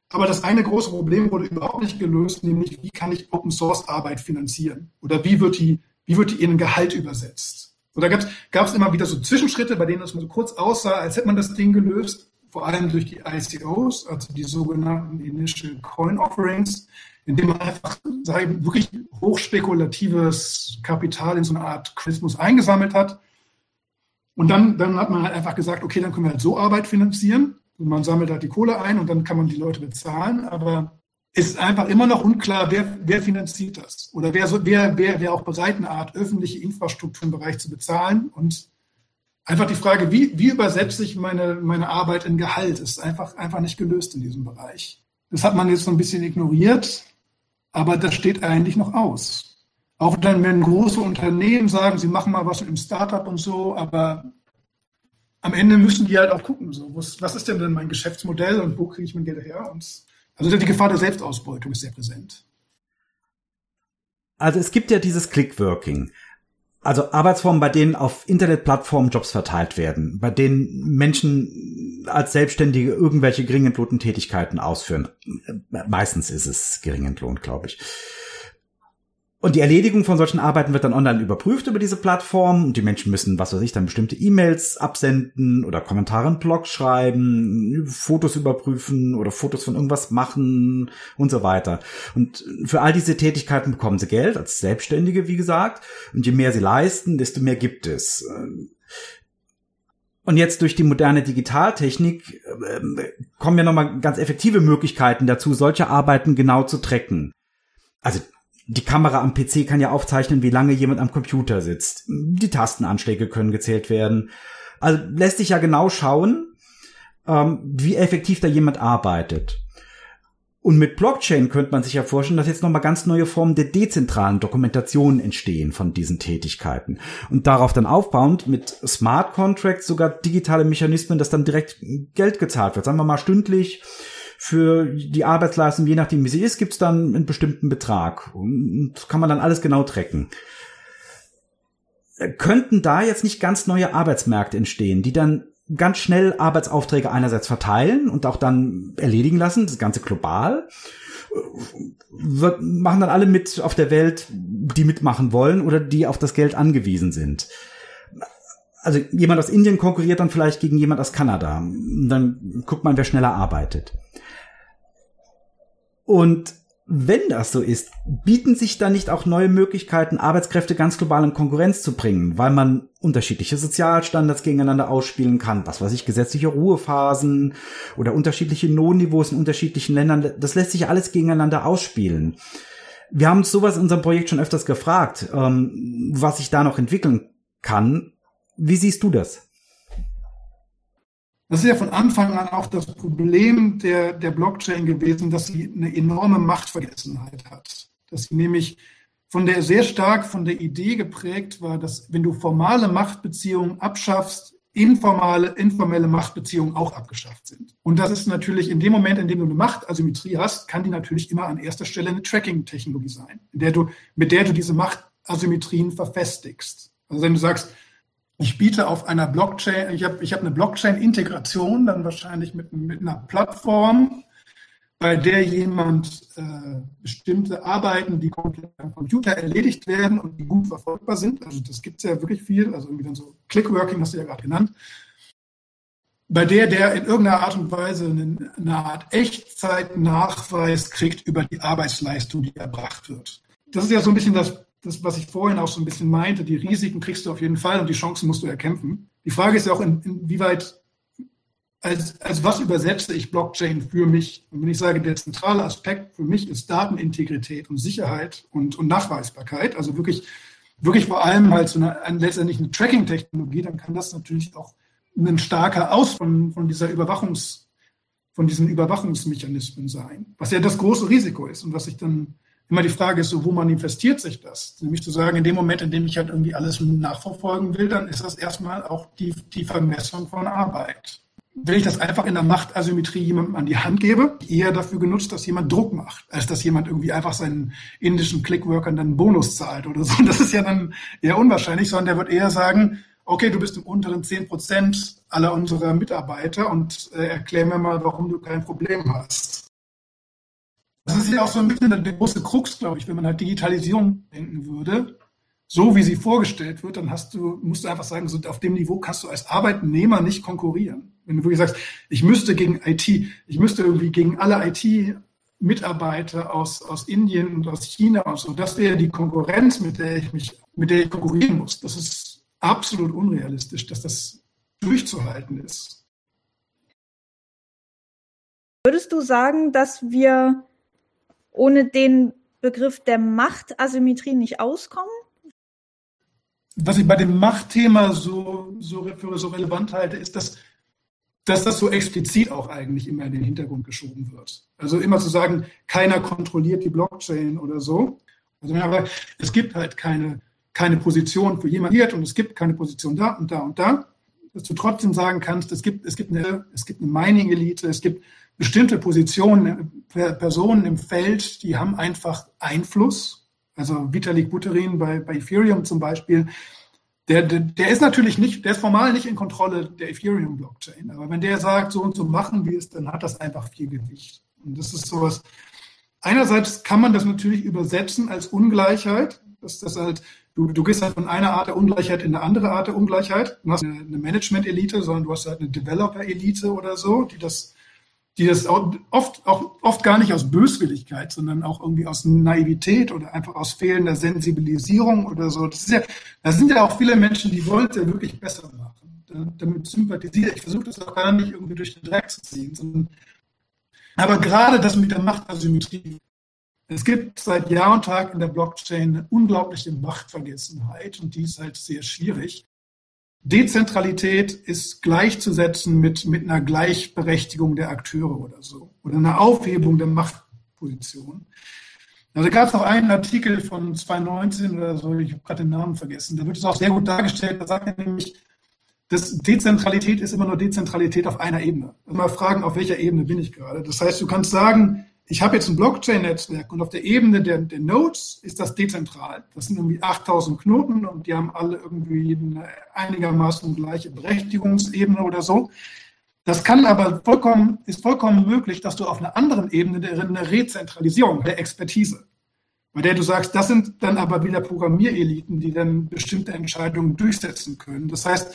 Aber das eine große Problem wurde überhaupt nicht gelöst, nämlich wie kann ich Open-Source-Arbeit finanzieren? Oder wie wird die, wie wird die in Gehalt übersetzt? Oder gab es immer wieder so Zwischenschritte, bei denen es mal so kurz aussah, als hätte man das Ding gelöst vor allem durch die ICOs, also die sogenannten Initial Coin Offerings, indem man einfach sagen, wirklich hochspekulatives Kapital in so eine Art Christmas eingesammelt hat. Und dann, dann hat man halt einfach gesagt, okay, dann können wir halt so Arbeit finanzieren. Und man sammelt halt die Kohle ein und dann kann man die Leute bezahlen. Aber es ist einfach immer noch unklar, wer, wer finanziert das? Oder wer, wer, wer wäre auch bereit, eine Art öffentliche Infrastruktur im Bereich zu bezahlen? Und einfach die Frage, wie, wie übersetze ich meine, meine Arbeit in Gehalt, ist einfach, einfach nicht gelöst in diesem Bereich. Das hat man jetzt so ein bisschen ignoriert, aber das steht eigentlich noch aus. Auch dann, wenn große Unternehmen sagen, sie machen mal was mit dem Startup und so, aber am Ende müssen die halt auch gucken, so, was ist denn denn mein Geschäftsmodell und wo kriege ich mein Geld her? Und also die Gefahr der Selbstausbeutung ist sehr präsent. Also es gibt ja dieses Clickworking. Also Arbeitsformen, bei denen auf Internetplattformen Jobs verteilt werden, bei denen Menschen als Selbstständige irgendwelche geringen Tätigkeiten ausführen. Meistens ist es geringen Lohn, glaube ich. Und die Erledigung von solchen Arbeiten wird dann online überprüft über diese Plattform und die Menschen müssen, was weiß ich, dann bestimmte E-Mails absenden oder Kommentare im Blog schreiben, Fotos überprüfen oder Fotos von irgendwas machen und so weiter. Und für all diese Tätigkeiten bekommen sie Geld als Selbstständige, wie gesagt. Und je mehr sie leisten, desto mehr gibt es. Und jetzt durch die moderne Digitaltechnik äh, kommen ja nochmal ganz effektive Möglichkeiten dazu, solche Arbeiten genau zu tracken. Also die Kamera am PC kann ja aufzeichnen, wie lange jemand am Computer sitzt. Die Tastenanschläge können gezählt werden. Also lässt sich ja genau schauen, ähm, wie effektiv da jemand arbeitet. Und mit Blockchain könnte man sich ja vorstellen, dass jetzt nochmal ganz neue Formen der dezentralen Dokumentation entstehen von diesen Tätigkeiten. Und darauf dann aufbauend mit Smart Contracts sogar digitale Mechanismen, dass dann direkt Geld gezahlt wird. Sagen wir mal stündlich für die Arbeitsleistung, je nachdem wie sie ist, gibt es dann einen bestimmten Betrag. Und kann man dann alles genau tracken. Könnten da jetzt nicht ganz neue Arbeitsmärkte entstehen, die dann ganz schnell Arbeitsaufträge einerseits verteilen und auch dann erledigen lassen, das Ganze global, machen dann alle mit auf der Welt, die mitmachen wollen oder die auf das Geld angewiesen sind. Also jemand aus Indien konkurriert dann vielleicht gegen jemand aus Kanada. Dann guckt man, wer schneller arbeitet. Und wenn das so ist, bieten sich da nicht auch neue Möglichkeiten, Arbeitskräfte ganz global in Konkurrenz zu bringen, weil man unterschiedliche Sozialstandards gegeneinander ausspielen kann, was weiß ich, gesetzliche Ruhephasen oder unterschiedliche Lohnniveaus in unterschiedlichen Ländern, das lässt sich alles gegeneinander ausspielen. Wir haben sowas in unserem Projekt schon öfters gefragt, ähm, was sich da noch entwickeln kann. Wie siehst du das? Das ist ja von Anfang an auch das Problem der, der Blockchain gewesen, dass sie eine enorme Machtvergessenheit hat. Dass sie nämlich von der sehr stark von der Idee geprägt war, dass wenn du formale Machtbeziehungen abschaffst, informale, informelle Machtbeziehungen auch abgeschafft sind. Und das ist natürlich in dem Moment, in dem du eine Machtasymmetrie hast, kann die natürlich immer an erster Stelle eine Tracking-Technologie sein, in der du, mit der du diese Machtasymmetrien verfestigst. Also wenn du sagst, ich biete auf einer Blockchain, ich habe ich hab eine Blockchain-Integration, dann wahrscheinlich mit, mit einer Plattform, bei der jemand äh, bestimmte Arbeiten, die komplett am Computer erledigt werden und die gut verfolgbar sind. Also das gibt es ja wirklich viel, also irgendwie dann so Clickworking, hast du ja gerade genannt. Bei der der in irgendeiner Art und Weise eine, eine Art Echtzeitnachweis kriegt über die Arbeitsleistung, die erbracht wird. Das ist ja so ein bisschen das das, was ich vorhin auch so ein bisschen meinte, die Risiken kriegst du auf jeden Fall und die Chancen musst du erkämpfen. Die Frage ist ja auch, in, inwieweit, als, als was übersetze ich Blockchain für mich? Und wenn ich sage, der zentrale Aspekt für mich ist Datenintegrität und Sicherheit und, und Nachweisbarkeit, also wirklich, wirklich vor allem halt so eine, eine letztendlich eine Tracking-Technologie, dann kann das natürlich auch ein starker Aus von, von dieser Überwachungs, von diesen Überwachungsmechanismen sein, was ja das große Risiko ist und was sich dann immer die Frage ist so, wo manifestiert sich das? Nämlich zu sagen, in dem Moment, in dem ich halt irgendwie alles nachverfolgen will, dann ist das erstmal auch die, die Vermessung von Arbeit. Wenn ich das einfach in der Machtasymmetrie jemandem an die Hand gebe, eher dafür genutzt, dass jemand Druck macht, als dass jemand irgendwie einfach seinen indischen Clickworkern dann einen Bonus zahlt oder so. [laughs] Das ist ja dann eher unwahrscheinlich, sondern der wird eher sagen, okay, du bist im unteren 10 Prozent aller unserer Mitarbeiter und äh, erklär mir mal, warum du kein Problem hast. Das ist ja auch so ein bisschen der große Krux, glaube ich, wenn man halt Digitalisierung denken würde. So wie sie vorgestellt wird, dann hast du, musst du einfach sagen, so auf dem Niveau kannst du als Arbeitnehmer nicht konkurrieren. Wenn du wirklich sagst, ich müsste gegen IT, ich müsste irgendwie gegen alle IT-Mitarbeiter aus, aus Indien und aus China und so, das wäre die Konkurrenz, mit der ich mich, mit der ich konkurrieren muss. Das ist absolut unrealistisch, dass das durchzuhalten ist. Würdest du sagen, dass wir ohne den Begriff der Machtasymmetrie nicht auskommen? Was ich bei dem Machtthema so, so so relevant halte, ist, dass, dass das so explizit auch eigentlich immer in den Hintergrund geschoben wird. Also immer zu sagen, keiner kontrolliert die Blockchain oder so. Also aber es gibt halt keine, keine Position für jemanden hier und es gibt keine Position da und da und da. dass du trotzdem sagen kannst, es gibt, es gibt eine, es gibt eine Mining-Elite, es gibt bestimmte Positionen, Personen im Feld, die haben einfach Einfluss. Also Vitalik Buterin bei, bei Ethereum zum Beispiel, der, der, der ist natürlich nicht, der ist formal nicht in Kontrolle der Ethereum-Blockchain. Aber wenn der sagt, so und so machen wir es, dann hat das einfach viel Gewicht. Und das ist sowas. Einerseits kann man das natürlich übersetzen als Ungleichheit, dass das halt, du, du gehst halt von einer Art der Ungleichheit in eine andere Art der Ungleichheit. Du hast eine Management-Elite, sondern du hast halt eine Developer-Elite oder so, die das die das oft, auch oft gar nicht aus Böswilligkeit, sondern auch irgendwie aus Naivität oder einfach aus fehlender Sensibilisierung oder so. Das ja, da sind ja auch viele Menschen, die wollen es ja wirklich besser machen. Damit sympathisiere ich. versuche das auch gar nicht irgendwie durch den Dreck zu ziehen. Sondern, aber gerade das mit der Machtasymmetrie. Es gibt seit Jahr und Tag in der Blockchain eine unglaubliche Machtvergessenheit und die ist halt sehr schwierig. Dezentralität ist gleichzusetzen mit, mit einer Gleichberechtigung der Akteure oder so. Oder einer Aufhebung der Machtposition. Also gab es noch einen Artikel von 2019 oder so, ich habe gerade den Namen vergessen, da wird es auch sehr gut dargestellt, da sagt er nämlich, dass Dezentralität ist immer nur Dezentralität auf einer Ebene. Mal fragen, auf welcher Ebene bin ich gerade. Das heißt, du kannst sagen, ich habe jetzt ein Blockchain-Netzwerk und auf der Ebene der, der, Nodes ist das dezentral. Das sind irgendwie 8000 Knoten und die haben alle irgendwie eine einigermaßen gleiche Berechtigungsebene oder so. Das kann aber vollkommen, ist vollkommen möglich, dass du auf einer anderen Ebene der, eine Rezentralisierung der Expertise, bei der du sagst, das sind dann aber wieder Programmiereliten, die dann bestimmte Entscheidungen durchsetzen können. Das heißt,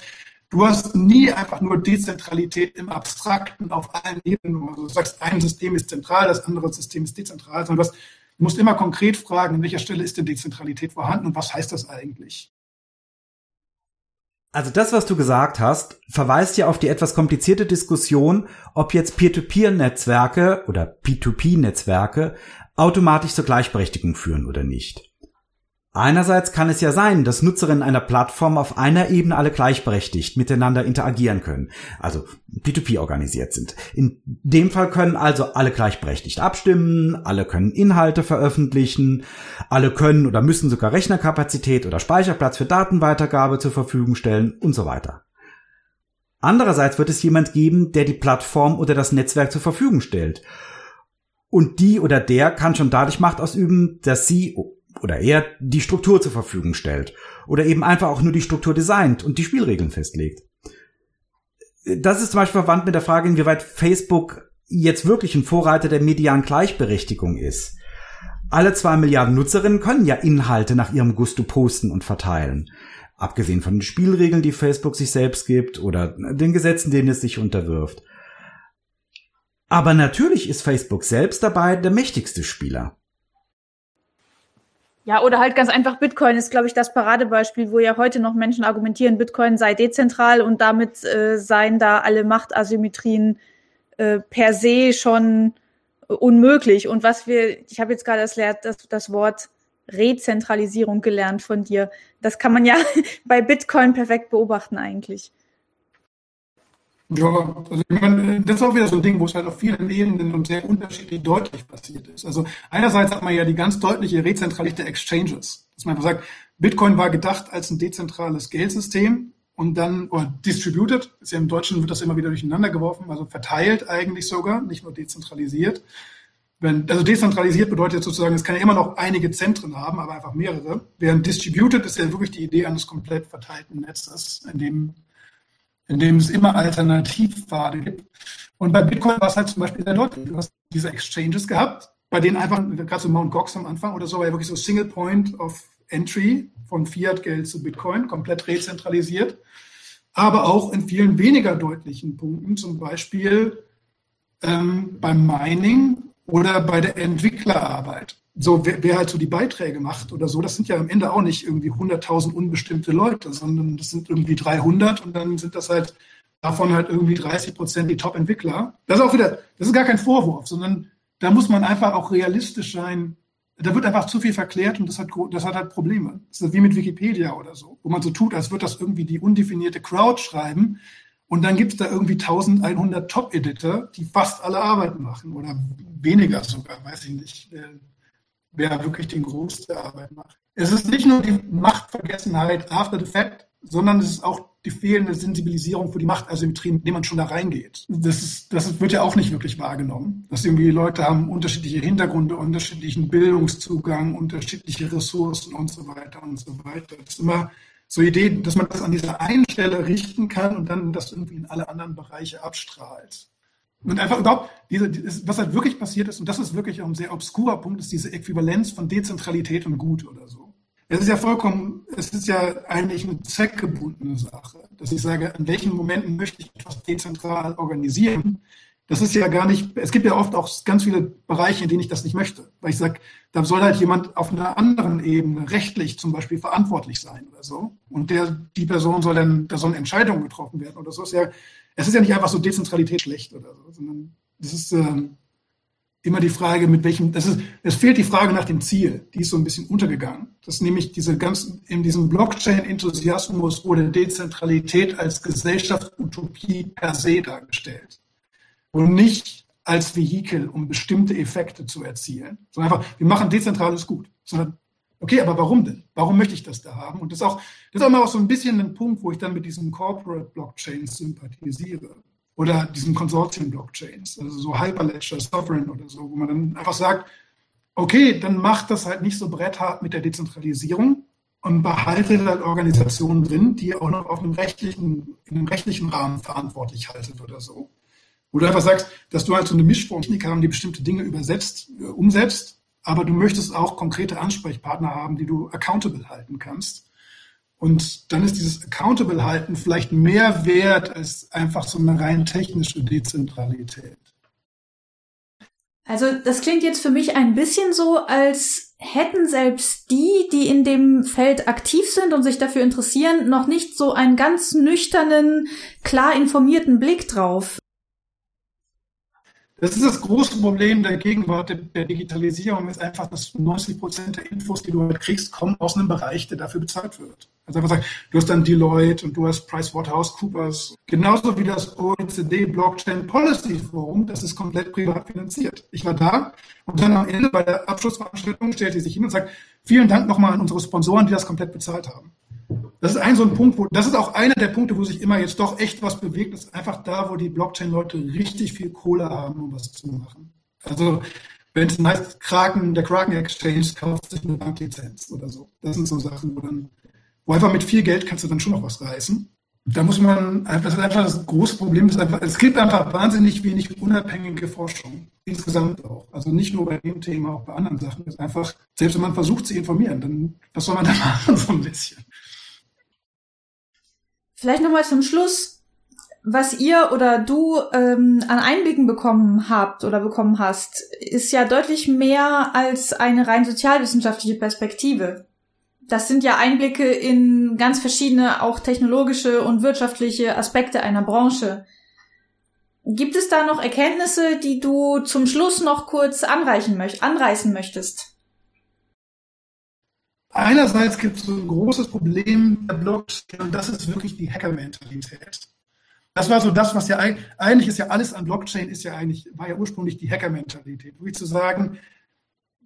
Du hast nie einfach nur Dezentralität im Abstrakten auf allen Ebenen. Also du sagst, ein System ist zentral, das andere System ist dezentral, sondern du, hast, du musst immer konkret fragen, an welcher Stelle ist denn Dezentralität vorhanden und was heißt das eigentlich? Also das, was du gesagt hast, verweist ja auf die etwas komplizierte Diskussion, ob jetzt Peer-to-Peer-Netzwerke oder P2P-Netzwerke automatisch zur Gleichberechtigung führen oder nicht. Einerseits kann es ja sein, dass Nutzerinnen einer Plattform auf einer Ebene alle gleichberechtigt miteinander interagieren können, also P2P organisiert sind. In dem Fall können also alle gleichberechtigt abstimmen, alle können Inhalte veröffentlichen, alle können oder müssen sogar Rechnerkapazität oder Speicherplatz für Datenweitergabe zur Verfügung stellen und so weiter. Andererseits wird es jemand geben, der die Plattform oder das Netzwerk zur Verfügung stellt. Und die oder der kann schon dadurch Macht ausüben, dass sie oder er die Struktur zur Verfügung stellt oder eben einfach auch nur die Struktur designt und die Spielregeln festlegt. Das ist zum Beispiel verwandt mit der Frage, inwieweit Facebook jetzt wirklich ein Vorreiter der medialen Gleichberechtigung ist. Alle zwei Milliarden Nutzerinnen können ja Inhalte nach ihrem Gusto posten und verteilen. Abgesehen von den Spielregeln, die Facebook sich selbst gibt oder den Gesetzen, denen es sich unterwirft. Aber natürlich ist Facebook selbst dabei der mächtigste Spieler. Ja, oder halt ganz einfach Bitcoin ist, glaube ich, das Paradebeispiel, wo ja heute noch Menschen argumentieren, Bitcoin sei dezentral und damit äh, seien da alle Machtasymmetrien äh, per se schon äh, unmöglich. Und was wir, ich habe jetzt gerade das, das, das Wort Rezentralisierung gelernt von dir. Das kann man ja [laughs] bei Bitcoin perfekt beobachten eigentlich. Ja, also ich meine, das ist auch wieder so ein Ding, wo es halt auf vielen Ebenen und sehr unterschiedlich deutlich passiert ist. Also einerseits hat man ja die ganz deutliche Rezentralität der Exchanges. Dass man einfach sagt, Bitcoin war gedacht als ein dezentrales Geldsystem und dann, oder distributed, ist ja im Deutschen wird das immer wieder durcheinander geworfen, also verteilt eigentlich sogar, nicht nur dezentralisiert. Wenn, also dezentralisiert bedeutet sozusagen, es kann ja immer noch einige Zentren haben, aber einfach mehrere. Während distributed ist ja wirklich die Idee eines komplett verteilten Netzes, in dem in dem es immer Alternativpfade gibt. Und bei Bitcoin war es halt zum Beispiel sehr deutlich. Du hast diese Exchanges gehabt, bei denen einfach, gerade so Mt. Gox am Anfang oder so, war ja wirklich so Single Point of Entry von Fiat-Geld zu Bitcoin, komplett rezentralisiert. Aber auch in vielen weniger deutlichen Punkten, zum Beispiel ähm, beim Mining oder bei der Entwicklerarbeit so, wer, wer halt so die Beiträge macht oder so, das sind ja am Ende auch nicht irgendwie 100.000 unbestimmte Leute, sondern das sind irgendwie 300 und dann sind das halt davon halt irgendwie 30 Prozent die Top-Entwickler. Das ist auch wieder, das ist gar kein Vorwurf, sondern da muss man einfach auch realistisch sein. Da wird einfach zu viel verklärt und das hat, das hat halt Probleme. Das ist wie mit Wikipedia oder so, wo man so tut, als würde das irgendwie die undefinierte Crowd schreiben. Und dann gibt es da irgendwie 1100 Top-Editor, die fast alle Arbeiten machen oder weniger sogar, weiß ich nicht wer wirklich den Groß der Arbeit macht. Es ist nicht nur die Machtvergessenheit after the fact, sondern es ist auch die fehlende Sensibilisierung für die Machtasymmetrien, indem man schon da reingeht. Das, ist, das wird ja auch nicht wirklich wahrgenommen. Dass irgendwie Leute haben unterschiedliche Hintergründe, unterschiedlichen Bildungszugang, unterschiedliche Ressourcen und so weiter und so weiter. Das ist immer so Idee, dass man das an dieser einen Stelle richten kann und dann das irgendwie in alle anderen Bereiche abstrahlt. Und einfach überhaupt, diese, was halt wirklich passiert ist, und das ist wirklich auch ein sehr obskurer Punkt, ist diese Äquivalenz von Dezentralität und Gut oder so. Es ist ja vollkommen, es ist ja eigentlich eine zweckgebundene Sache, dass ich sage, an welchen Momenten möchte ich etwas dezentral organisieren. Das ist ja gar nicht, es gibt ja oft auch ganz viele Bereiche, in denen ich das nicht möchte. Weil ich sage, da soll halt jemand auf einer anderen Ebene rechtlich zum Beispiel verantwortlich sein oder so. Und der, die Person soll dann, da sollen Entscheidungen getroffen werden oder so. Es ist ja, es ist ja nicht einfach so Dezentralität schlecht oder so, sondern das ist, ähm, immer die Frage, mit welchem, das ist, es fehlt die Frage nach dem Ziel, die ist so ein bisschen untergegangen. Das nämlich diese ganzen, in diesem Blockchain-Enthusiasmus wurde Dezentralität als Gesellschaftsutopie per se dargestellt. Und nicht als Vehikel, um bestimmte Effekte zu erzielen. Sondern einfach, wir machen dezentrales gut. Sondern, okay, aber warum denn? Warum möchte ich das da haben? Und das ist auch, das ist auch mal auch so ein bisschen ein Punkt, wo ich dann mit diesen Corporate Blockchains sympathisiere oder diesen Konsortien-Blockchains, also so Hyperledger, Sovereign oder so, wo man dann einfach sagt, okay, dann macht das halt nicht so bretthart mit der Dezentralisierung und behaltet halt Organisationen drin, die auch noch auf einem rechtlichen, in einem rechtlichen Rahmen verantwortlich haltet oder so. Oder einfach sagst, dass du halt so eine Mischform haben, die bestimmte Dinge übersetzt, äh, umsetzt, aber du möchtest auch konkrete Ansprechpartner haben, die du accountable halten kannst. Und dann ist dieses Accountable-Halten vielleicht mehr wert als einfach so eine rein technische Dezentralität. Also das klingt jetzt für mich ein bisschen so, als hätten selbst die, die in dem Feld aktiv sind und sich dafür interessieren, noch nicht so einen ganz nüchternen, klar informierten Blick drauf. Das ist das große Problem der Gegenwart der Digitalisierung, ist einfach, dass 90 Prozent der Infos, die du halt kriegst, kommen aus einem Bereich, der dafür bezahlt wird. Also einfach sagen, du hast dann Deloitte und du hast PricewaterhouseCoopers. Genauso wie das OECD Blockchain Policy Forum, das ist komplett privat finanziert. Ich war da und dann am Ende bei der Abschlussveranstaltung stellt sie sich hin und sagt, vielen Dank nochmal an unsere Sponsoren, die das komplett bezahlt haben. Das ist ein so ein Punkt, wo, das ist auch einer der Punkte, wo sich immer jetzt doch echt was bewegt, ist einfach da, wo die Blockchain-Leute richtig viel Kohle haben, um was zu machen. Also, wenn es heißt, Kraken, der Kraken Exchange kauft sich eine Banklizenz oder so. Das sind so Sachen, wo dann, wo einfach mit viel Geld kannst du dann schon noch was reißen. Da muss man, das ist einfach das große Problem, ist einfach, es gibt einfach wahnsinnig wenig unabhängige Forschung. Insgesamt auch. Also nicht nur bei dem Thema, auch bei anderen Sachen. Ist einfach, selbst wenn man versucht zu informieren, dann, was soll man da [laughs] machen, so ein bisschen? Vielleicht nochmal zum Schluss, was ihr oder du ähm, an Einblicken bekommen habt oder bekommen hast, ist ja deutlich mehr als eine rein sozialwissenschaftliche Perspektive. Das sind ja Einblicke in ganz verschiedene, auch technologische und wirtschaftliche Aspekte einer Branche. Gibt es da noch Erkenntnisse, die du zum Schluss noch kurz anreichen möcht anreißen möchtest? Einerseits gibt es ein großes Problem der Blockchain und das ist wirklich die Hacker-Mentalität. Das war so das, was ja eigentlich ist ja alles an Blockchain ist ja eigentlich, war ja ursprünglich die Hacker-Mentalität. Wirklich zu sagen,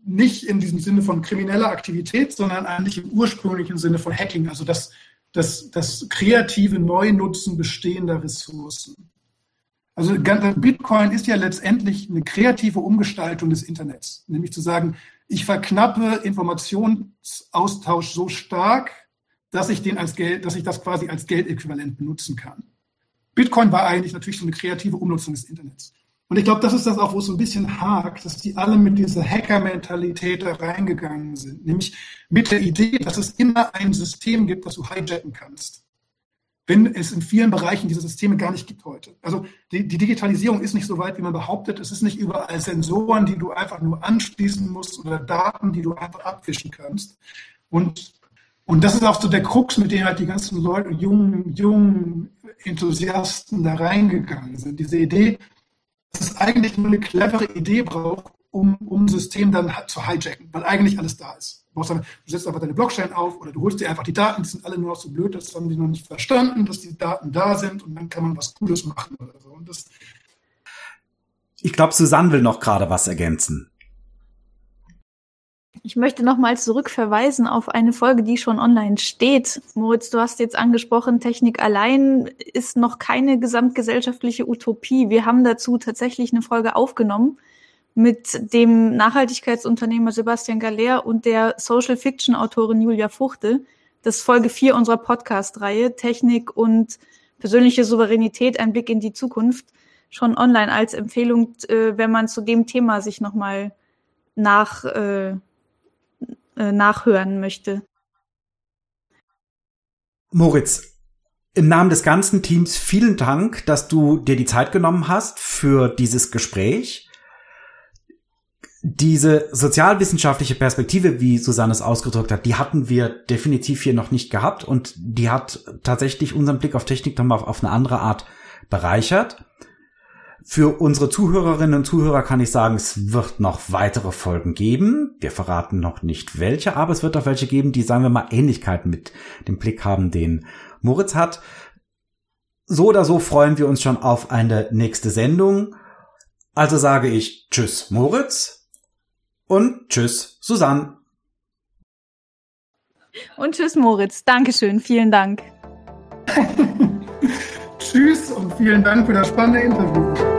nicht in diesem Sinne von krimineller Aktivität, sondern eigentlich im ursprünglichen Sinne von Hacking, also das, das, das kreative Neunutzen bestehender Ressourcen. Also Bitcoin ist ja letztendlich eine kreative Umgestaltung des Internets, nämlich zu sagen, ich verknappe Informationsaustausch so stark, dass ich den als Geld, dass ich das quasi als Geldäquivalent benutzen kann. Bitcoin war eigentlich natürlich so eine kreative Umnutzung des Internets. Und ich glaube, das ist das auch, wo es so ein bisschen hakt, dass die alle mit dieser Hacker-Mentalität da reingegangen sind. Nämlich mit der Idee, dass es immer ein System gibt, das du hijacken kannst wenn es in vielen Bereichen diese Systeme gar nicht gibt heute. Also die, die, Digitalisierung ist nicht so weit, wie man behauptet. Es ist nicht überall Sensoren, die du einfach nur anschließen musst oder Daten, die du einfach abwischen kannst. Und, und das ist auch so der Krux, mit dem halt die ganzen Leute, jungen, jungen Enthusiasten da reingegangen sind. Diese Idee, dass es eigentlich nur eine clevere Idee braucht, um, um ein System dann zu hijacken, weil eigentlich alles da ist. Du, dann, du setzt einfach deine Blockchain auf oder du holst dir einfach die Daten, die sind alle nur noch so blöd, das haben die noch nicht verstanden, dass die Daten da sind und dann kann man was Cooles machen oder so. Und das ich glaube, Susanne will noch gerade was ergänzen. Ich möchte nochmal zurückverweisen auf eine Folge, die schon online steht. Moritz, du hast jetzt angesprochen, Technik allein ist noch keine gesamtgesellschaftliche Utopie. Wir haben dazu tatsächlich eine Folge aufgenommen mit dem Nachhaltigkeitsunternehmer Sebastian Galler und der Social Fiction Autorin Julia Fuchte. Das ist Folge 4 unserer Podcast-Reihe Technik und persönliche Souveränität, ein Blick in die Zukunft. Schon online als Empfehlung, äh, wenn man zu dem Thema sich nochmal nach, äh, äh, nachhören möchte. Moritz, im Namen des ganzen Teams vielen Dank, dass du dir die Zeit genommen hast für dieses Gespräch. Diese sozialwissenschaftliche Perspektive, wie Susanne es ausgedrückt hat, die hatten wir definitiv hier noch nicht gehabt und die hat tatsächlich unseren Blick auf Technik nochmal auf eine andere Art bereichert. Für unsere Zuhörerinnen und Zuhörer kann ich sagen, es wird noch weitere Folgen geben. Wir verraten noch nicht welche, aber es wird auch welche geben, die, sagen wir mal, Ähnlichkeiten mit dem Blick haben, den Moritz hat. So oder so freuen wir uns schon auf eine nächste Sendung. Also sage ich Tschüss Moritz und Tschüss Susanne. Und Tschüss Moritz. Dankeschön. Vielen Dank. [laughs] Tschüss und vielen Dank für das spannende Interview.